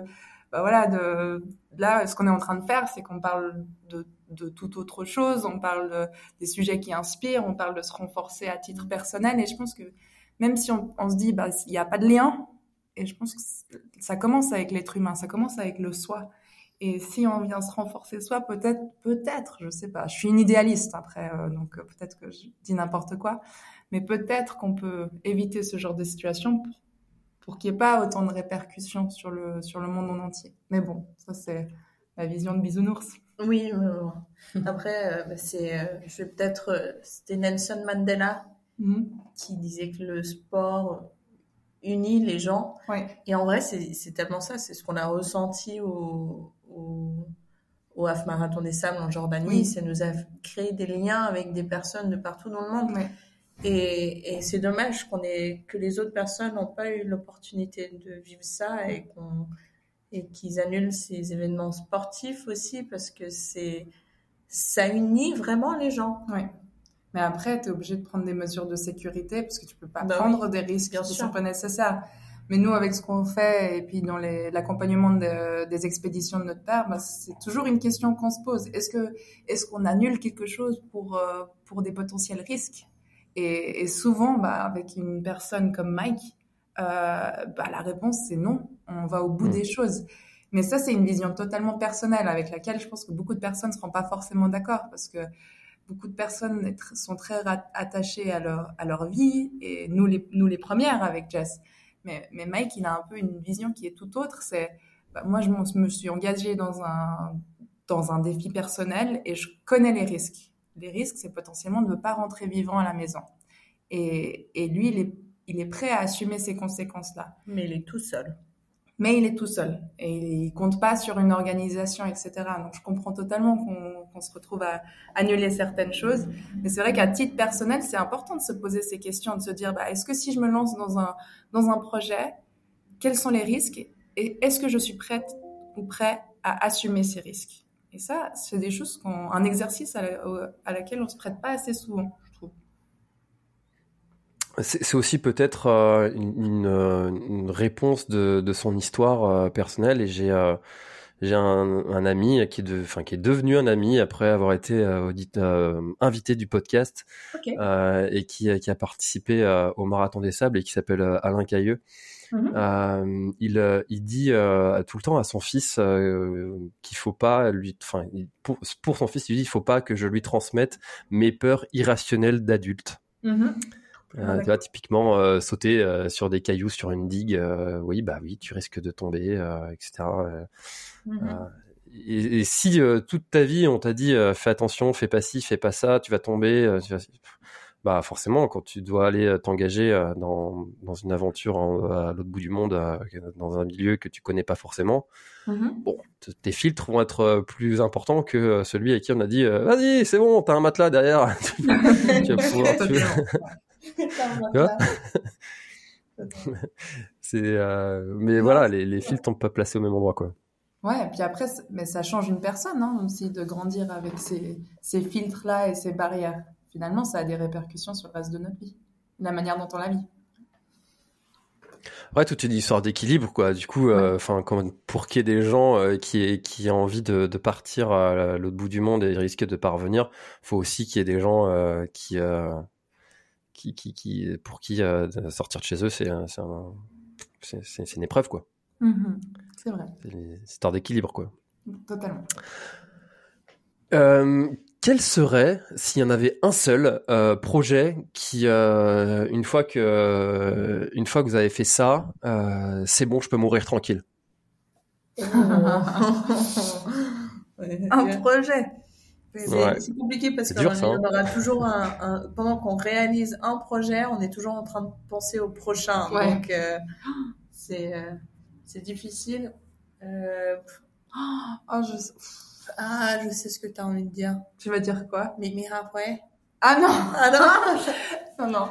bah voilà, de, là, ce qu'on est en train de faire, c'est qu'on parle de de toute autre chose, on parle des sujets qui inspirent, on parle de se renforcer à titre personnel. Et je pense que même si on, se dit, bah, il n'y a pas de lien, et je pense que ça commence avec l'être humain, ça commence avec le soi. Et si on vient se renforcer soi, peut-être, peut-être, je sais pas, je suis une idéaliste après, euh, donc euh, peut-être que je dis n'importe quoi, mais peut-être qu'on peut éviter ce genre de situation pour, qu'il n'y ait pas autant de répercussions sur le, sur le monde en entier. Mais bon, ça c'est la vision de bisounours. Oui, après, euh, bah, c'est, euh, je vais peut-être, euh, c'était Nelson Mandela mm-hmm. qui disait que le sport unit les gens. Et en vrai, c'est tellement ça, c'est ce qu'on a ressenti au, au, au Half Marathon des Sables en Jordanie. Ça nous a créé des liens avec des personnes de partout dans le monde. Et, et c'est dommage qu'on ait, que les autres personnes n'ont pas eu l'opportunité de vivre ça et qu'on et qu'ils annulent ces événements sportifs aussi parce que c'est ça unit vraiment les gens. Oui. Mais après, tu es obligé de prendre des mesures de sécurité parce que tu peux pas bah prendre des risques qui ne sont pas nécessaires. Mais nous, avec ce qu'on fait et puis dans l'accompagnement des expéditions de notre père, bah, c'est toujours une question qu'on se pose. Est-ce que est-ce qu'on annule quelque chose pour euh, pour des potentiels risques? Et, et, souvent, bah, avec une personne comme Mike, bah, la réponse c'est non. On va au bout mm. des choses. Mais ça, c'est une vision totalement personnelle avec laquelle je pense que beaucoup de personnes ne seront pas forcément d'accord parce que beaucoup de personnes sont très attachées à leur, à leur vie et nous les, nous les premières avec Jess. Mais, mais Mike, il a un peu une vision qui est tout autre. C'est, bah, moi, je me suis engagée dans un, dans un défi personnel et je connais les risques. les risques, c'est potentiellement de ne pas rentrer vivant à la maison. Et, et lui, il est, il est prêt à assumer ces conséquences-là. Mais il est tout seul. Mais il est tout seul et il compte pas sur une organisation, etc. Donc je comprends totalement qu'on se retrouve à annuler certaines choses. Mais c'est vrai qu'à titre personnel, c'est important de se poser ces questions, de se dire bah, est-ce que si je me lance dans un, dans un projet, quels sont les risques et est-ce que je suis prête ou prêt à assumer ces risques? Et ça, c'est des choses qu'on, un exercice à, à laquelle on se prête pas assez souvent. C'est aussi peut-être euh, une, euh, une, réponse de, de, son histoire euh, personnelle et j'ai j'ai un, un, ami qui est, de, enfin, qui est devenu un ami après avoir été audit, invité du podcast et qui, qui a participé au Marathon des Sables et qui s'appelle Alain Cailleux. Mm-hmm. il, il dit tout le temps à son fils qu'il faut pas lui, enfin, pour, pour, son fils, il dit il faut pas que je lui transmette mes peurs irrationnelles d'adulte. Mm-hmm. Euh, tu vois, typiquement, euh, sauter euh, sur des cailloux sur une digue, oui, bah oui, tu risques de tomber, etc. Mm-hmm. Et, et, si toute ta vie on t'a dit fais attention, fais pas ci, fais pas ça, tu vas tomber, tu vas... bah forcément quand tu dois aller t'engager dans, dans une aventure à l'autre bout du monde, dans un milieu que tu connais pas forcément, mm-hmm. bon, tes filtres vont être plus importants que celui à qui on a dit vas-y c'est bon, t'as un matelas derrière, [LAUGHS] tu, vas pouvoir, [LAUGHS] [LAUGHS] [LAUGHS] c'est euh, mais voilà les, les fils tombent pas placés au même endroit quoi. Ouais et puis après mais ça change une personne hein, aussi de grandir avec ces, ces filtres là et ces barrières. Finalement ça a des répercussions sur le reste de notre vie la manière dont on la vit. Ouais, toute une histoire d'équilibre, quoi. Du coup, euh, enfin, pour qu'il y ait des gens euh, qui qui aient envie de, de partir à l'autre bout du monde et risquer de pas revenir, faut aussi qu'il y ait des gens qui qui, qui, qui, pour qui euh, sortir de chez eux, c'est un, c'est une épreuve, quoi. Mm-hmm. c'est vrai. C'est une histoire d'équilibre, quoi. Totalement. Euh, quel serait, s'il y en avait un seul euh, projet qui, euh, une fois que, une fois que vous avez fait ça, euh, c'est bon, je peux mourir tranquille? [LAUGHS] un projet. C'est compliqué parce qu'il y en aura toujours un, pendant qu'on réalise un projet, on est toujours en train de penser au prochain. Donc euh, c'est euh, c'est difficile. Euh... Oh, je... Ah, je sais ce que tu as envie de dire. Tu vas dire quoi? Mais mais après. Ah non, [LAUGHS] ah non, [LAUGHS] non, non.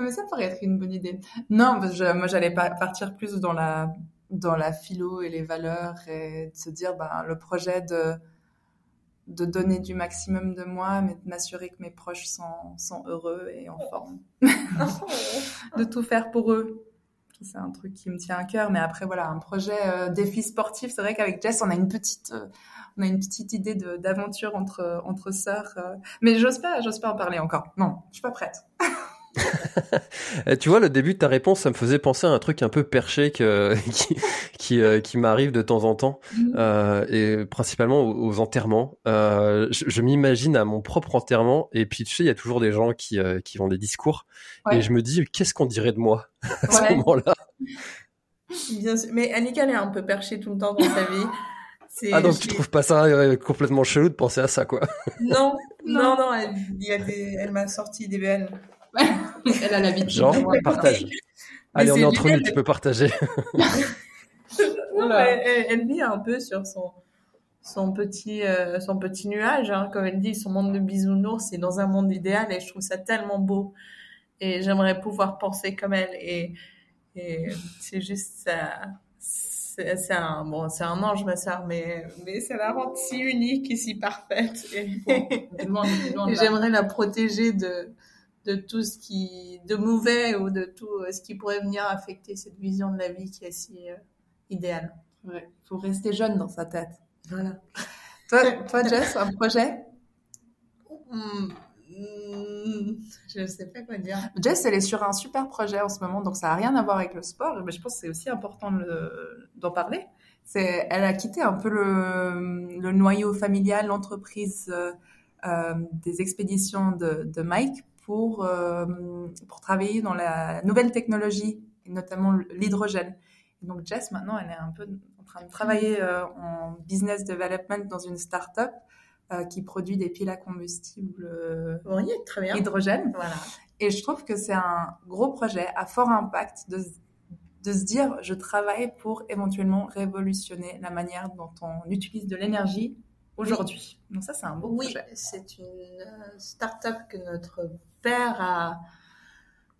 Mais ça pourrait être une bonne idée. Non, moi j'allais partir plus dans la dans la philo et les valeurs et de se dire ben le projet de de donner du maximum de moi, mais de m'assurer que mes proches sont, sont heureux et en forme. de tout faire pour eux. C'est un truc qui me tient à cœur. Mais après, voilà, un projet euh, défi sportif. C'est vrai qu'avec Jess, on a une petite, euh, on a une petite idée d'aventure entre entre sœurs. Euh. mais j'ose pas, j'ose pas en parler encore. Non, je suis pas prête. [LAUGHS] tu vois, le début de ta réponse, ça me faisait penser à un truc un peu perché que, [LAUGHS] qui, qui, euh, qui m'arrive de temps en temps, mm. euh, et principalement aux, enterrements. Euh, je, je m'imagine à mon propre enterrement, et puis tu sais, il y a toujours des gens qui, euh, qui ont des discours, et je me dis, qu'est-ce qu'on dirait de moi [LAUGHS] à ce moment-là? Bien sûr. Mais Annika, elle est un peu perchée tout le temps dans sa vie. Ah donc tu trouves pas ça euh, complètement chelou de penser à ça quoi? Non, non, non, elle, elle m'a sorti des BN. [LAUGHS] Elle a l'habitude. Genre, partage. Allez, on est entre nous, tu peux partager. [LAUGHS] elle, vit un peu sur son, son petit, euh, son petit nuage, hein. comme elle dit, son monde de bisounours, c'est dans un monde idéal et je trouve ça tellement beau. Et j'aimerais pouvoir penser comme elle. Et, et c'est juste ça. C'est un, bon, c'est un ange, ma sœur, mais, mais ça la rend si unique et si parfaite. Et, [LAUGHS] et j'aimerais la protéger de, de tout ce qui de mauvais ou de tout euh, ce qui pourrait venir affecter cette vision de la vie qui est si euh, idéale. Ouais, faut rester jeune dans sa tête. Voilà. toi, toi, Jess, un projet? Hmm, hmm, Je ne sais pas quoi dire. Jess, elle est sur un super projet en ce moment, donc ça n'a rien à voir avec le sport, mais je pense que c'est aussi important d'en parler. C'est, elle a quitté un peu le, le noyau familial, l'entreprise euh, euh des expéditions de, de Mike pour, euh, pour travailler dans la nouvelle technologie, et notamment l'hydrogène. Donc Jess, maintenant, elle est un peu en train de travailler euh, en business development dans une start-up qui produit des piles à combustible oui, très bien. hydrogène. Voilà. Et je trouve que c'est un gros projet à fort impact de, de se dire je travaille pour éventuellement révolutionner la manière dont on utilise de l'énergie aujourd'hui. Donc ça, c'est un beau projet. Oui, c'est une euh, start-up que notre père a,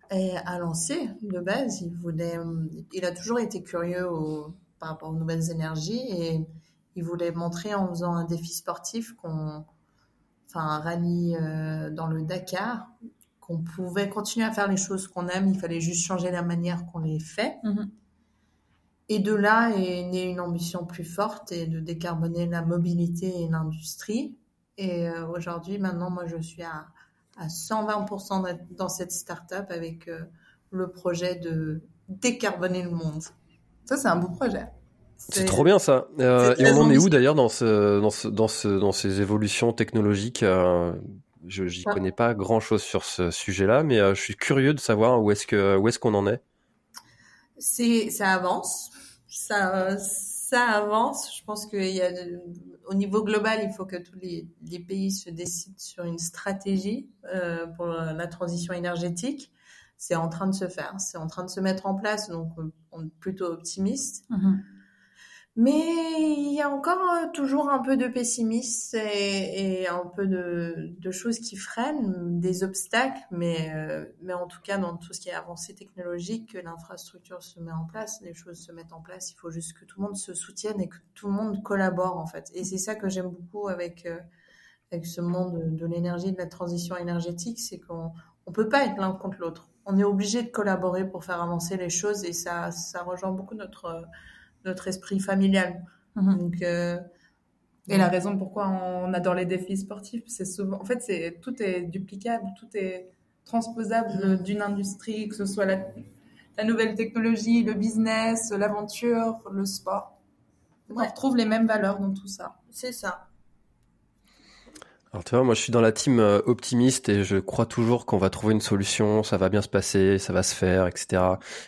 a lancé de base. Il voulait, il a toujours été curieux par rapport aux nouvelles énergies et il voulait montrer en faisant un défi sportif qu'on, enfin un rallye euh, dans le Dakar, qu'on pouvait continuer à faire les choses qu'on aime, il fallait juste changer la manière qu'on les fait. Mhm. Et de là est née une ambition plus forte et de décarboner la mobilité et l'industrie. Et euh, aujourd'hui, maintenant, moi, je suis à, à 120% dans cette start-up avec euh, le projet de décarboner le monde. Ça, c'est un beau projet. C'est trop bien ça. Euh, et on en est où d'ailleurs dans, ce, dans, ce, dans, ce, dans ces évolutions technologiques je n'y connais pas grand chose sur ce sujet-là, mais euh, je suis curieux de savoir où est-ce qu'on en est. C'est ça avance, ça ça avance. Je pense qu'il y a au niveau global, il faut que tous les, pays se décident sur une stratégie euh, pour la transition énergétique. C'est en train de se faire, c'est en train de se mettre en place, donc on est plutôt optimiste. Mm-hmm. Mais il y a encore euh, toujours un peu de pessimisme et, un peu de, choses qui freinent, des obstacles, mais, euh, mais en tout cas, dans tout ce qui est avancé technologique, que l'infrastructure se met en place, les choses se mettent en place, il faut juste que tout le monde se soutienne et que tout le monde collabore, en fait. Et c'est ça que j'aime beaucoup avec, euh, avec ce monde de, l'énergie, de la transition énergétique, c'est qu'on ne peut pas être l'un contre l'autre. On est obligé de collaborer pour faire avancer les choses et ça, ça rejoint beaucoup notre notre esprit familial. Mhm. Donc, euh, et la raison pourquoi on adore les défis sportifs, c'est souvent, en fait, c'est tout est duplicable, tout est transposable mhm. d'une industrie, que ce soit la, la, nouvelle technologie, le business, l'aventure, le sport. On retrouve les mêmes valeurs dans tout ça. C'est ça. Alors tu vois, moi je suis dans la team euh, optimiste et je crois toujours qu'on va trouver une solution, ça va bien se passer, ça va se faire, etc.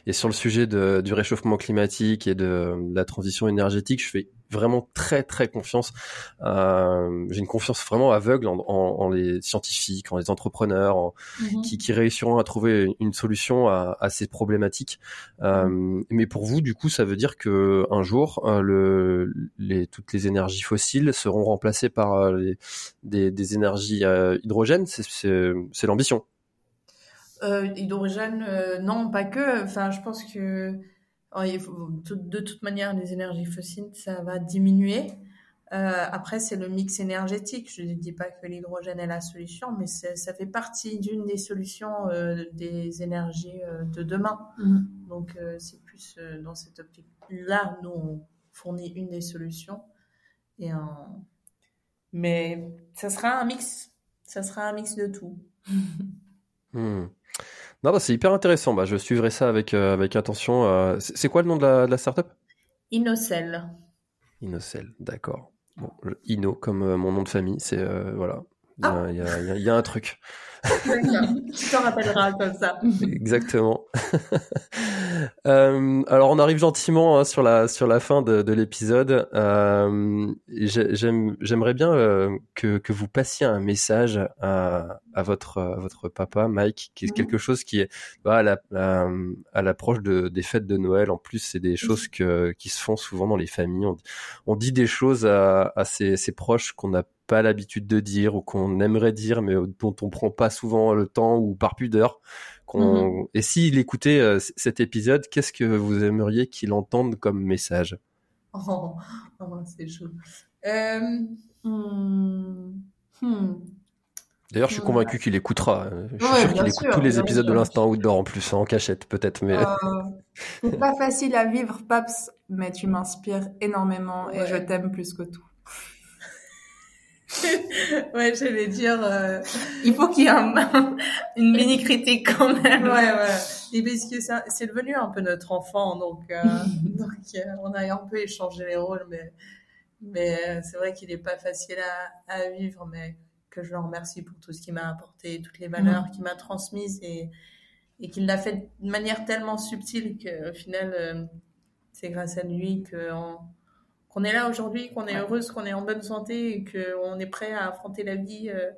Et sur le sujet de, du réchauffement climatique et de la transition énergétique, je fais vraiment très très confiance. Euh, j'ai une confiance vraiment aveugle en, en, en, les scientifiques, en les entrepreneurs, en, mhm. qui, qui, réussiront à trouver une solution à, à ces problématiques. Euh, mais pour vous, du coup, ça veut dire que un jour, euh, le, les, toutes les énergies fossiles seront remplacées par euh, les, des, des, énergies euh, hydrogènes? C'est l'ambition. hydrogène, non, pas que. Enfin, je pense que de toute manière, les énergies fossiles, ça va diminuer. Euh, après, c'est le mix énergétique. Je ne dis pas que l'hydrogène est la solution, mais ça fait partie d'une des solutions euh, des énergies euh, de demain. Mm-hmm. Donc, c'est plus dans cette optique-là, nous, on fournit une des solutions. Et Mais ça sera un mix. Ça sera un mix de tout. [LAUGHS] Hmm. Non, bah, c'est hyper intéressant. Bah, je suivrai ça avec, euh, avec attention. Euh, c'est quoi le nom de la, de la startup? Innocell. Innocell, d'accord. Bon, Inno comme euh, mon nom de famille, c'est voilà. Il y, a, ah. y, a, y, a, un truc. Tu t'en rappelleras comme ça. Exactement. [LAUGHS] euh, alors on arrive gentiment hein, sur la sur la fin de, de l'épisode. Euh, J'aimerais bien euh, que, que vous passiez un message à, à votre à votre papa Mike, qui est quelque chose qui est bah, à la à, l'approche de, des fêtes de Noël. En plus, c'est des choses que qui se font souvent dans les familles. On, on dit des choses à, à ses, ses proches qu'on a pas l'habitude de dire ou qu'on aimerait dire mais dont on prend pas souvent le temps ou par pudeur. Qu'on... Mhm. Et s'il écoutait euh, cet épisode, qu'est-ce que vous aimeriez qu'il entende comme message? [LAUGHS] Oh, oh, c'est chaud. Euh... Hmm, hmm. D'ailleurs, je suis convaincu qu'il écoutera. Je suis sûr qu'il écoute tous les épisodes de l'instant outdoor en plus, en cachette peut-être. Mais euh, c'est pas facile à vivre, Paps, mais tu m'inspires énormément et je t'aime plus que tout. [LAUGHS] ouais, j'allais dire, euh, il faut qu'il y ait [LAUGHS] une mini critique quand même. Ouais, ouais. Et parce que c'est devenu un peu notre enfant, donc, euh, [LAUGHS] donc euh, on a un peu échangé les rôles, mais, mais c'est vrai qu'il n'est pas facile à, à, vivre, mais que je le remercie pour tout ce qu'il m'a apporté, toutes les valeurs qu'il m'a transmises et, et qu'il l'a fait de manière tellement subtile qu'au final, c'est grâce à lui qu'on qu'on est là aujourd'hui, qu'on est heureuse, qu'on est en bonne santé et qu'on est prêt à affronter la vie. Euh,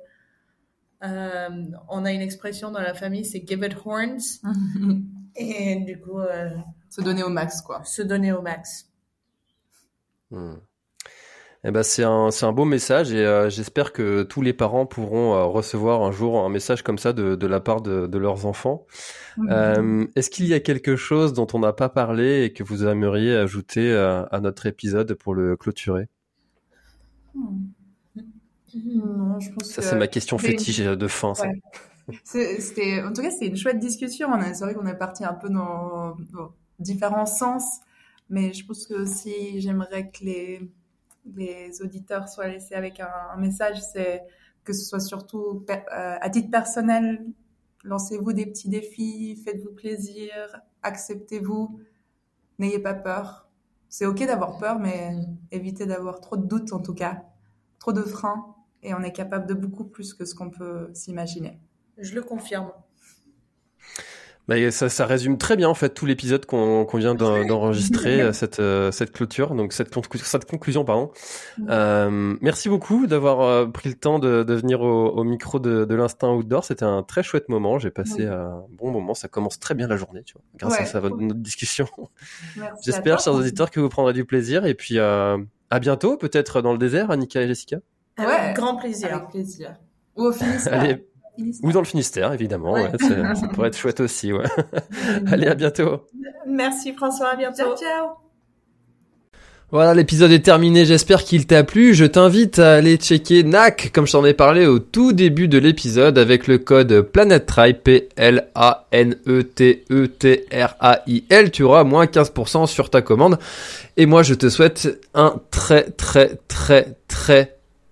euh, on a une expression dans la famille, c'est give it horns. [LAUGHS] et du coup, euh, se donner au max, quoi. Se donner au max. Hmm. Eh ben c'est un c'est un beau message et euh, j'espère que tous les parents pourront euh, recevoir un jour un message comme ça de, de la part de, de leurs enfants. Euh, Est-ce qu'il y a quelque chose dont on n'a pas parlé et que vous aimeriez ajouter euh, à notre épisode pour le clôturer? Non, je pense ça c'est ma question fétiche de fin. C'était en tout cas c'est une chouette discussion. C'est vrai qu'on est parti un peu dans, dans différents sens, mais je pense que aussi j'aimerais que les les auditeurs soient laissés avec un, message, c'est que ce soit surtout euh, à titre personnel, lancez-vous des petits défis, faites-vous plaisir, acceptez-vous, n'ayez pas peur. C'est ok d'avoir peur, mais évitez d'avoir trop de doutes en tout cas, trop de freins, et on est capable de beaucoup plus que ce qu'on peut s'imaginer. Je le confirme. Bah, ça, ça, résume très bien en fait tout l'épisode qu'on vient d'enregistrer [LAUGHS] euh, cette euh, cette clôture donc cette, cette conclusion pardon. Euh, merci beaucoup d'avoir euh, pris le temps de, de venir au, au, micro de, de l'instinct outdoor. C'était un très chouette moment. J'ai passé un bon moment. Ça commence très bien la journée, tu vois, grâce à votre, notre discussion. J'espère, chers auditeurs, que vous prendrez du plaisir et puis à bientôt, peut-être dans le désert, Annika et Jessica. Avec grand plaisir. Avec plaisir. Ou au [LAUGHS] Finistère. Ou dans le Finistère, évidemment. Ouais. ça pourrait être chouette aussi. Ouais. [LAUGHS] Allez, à bientôt. Merci François, à bientôt. Ciao, ciao. Voilà, l'épisode est terminé, j'espère qu'il t'a plu. Je t'invite à aller checker NAC, comme je t'en ai parlé au tout début de l'épisode, avec le code PlanetTrail, P-L-A-N-E-T-E-T-R-A-I-L. Tu auras moins 15% sur ta commande. Et moi, je te souhaite un très, très, très, très,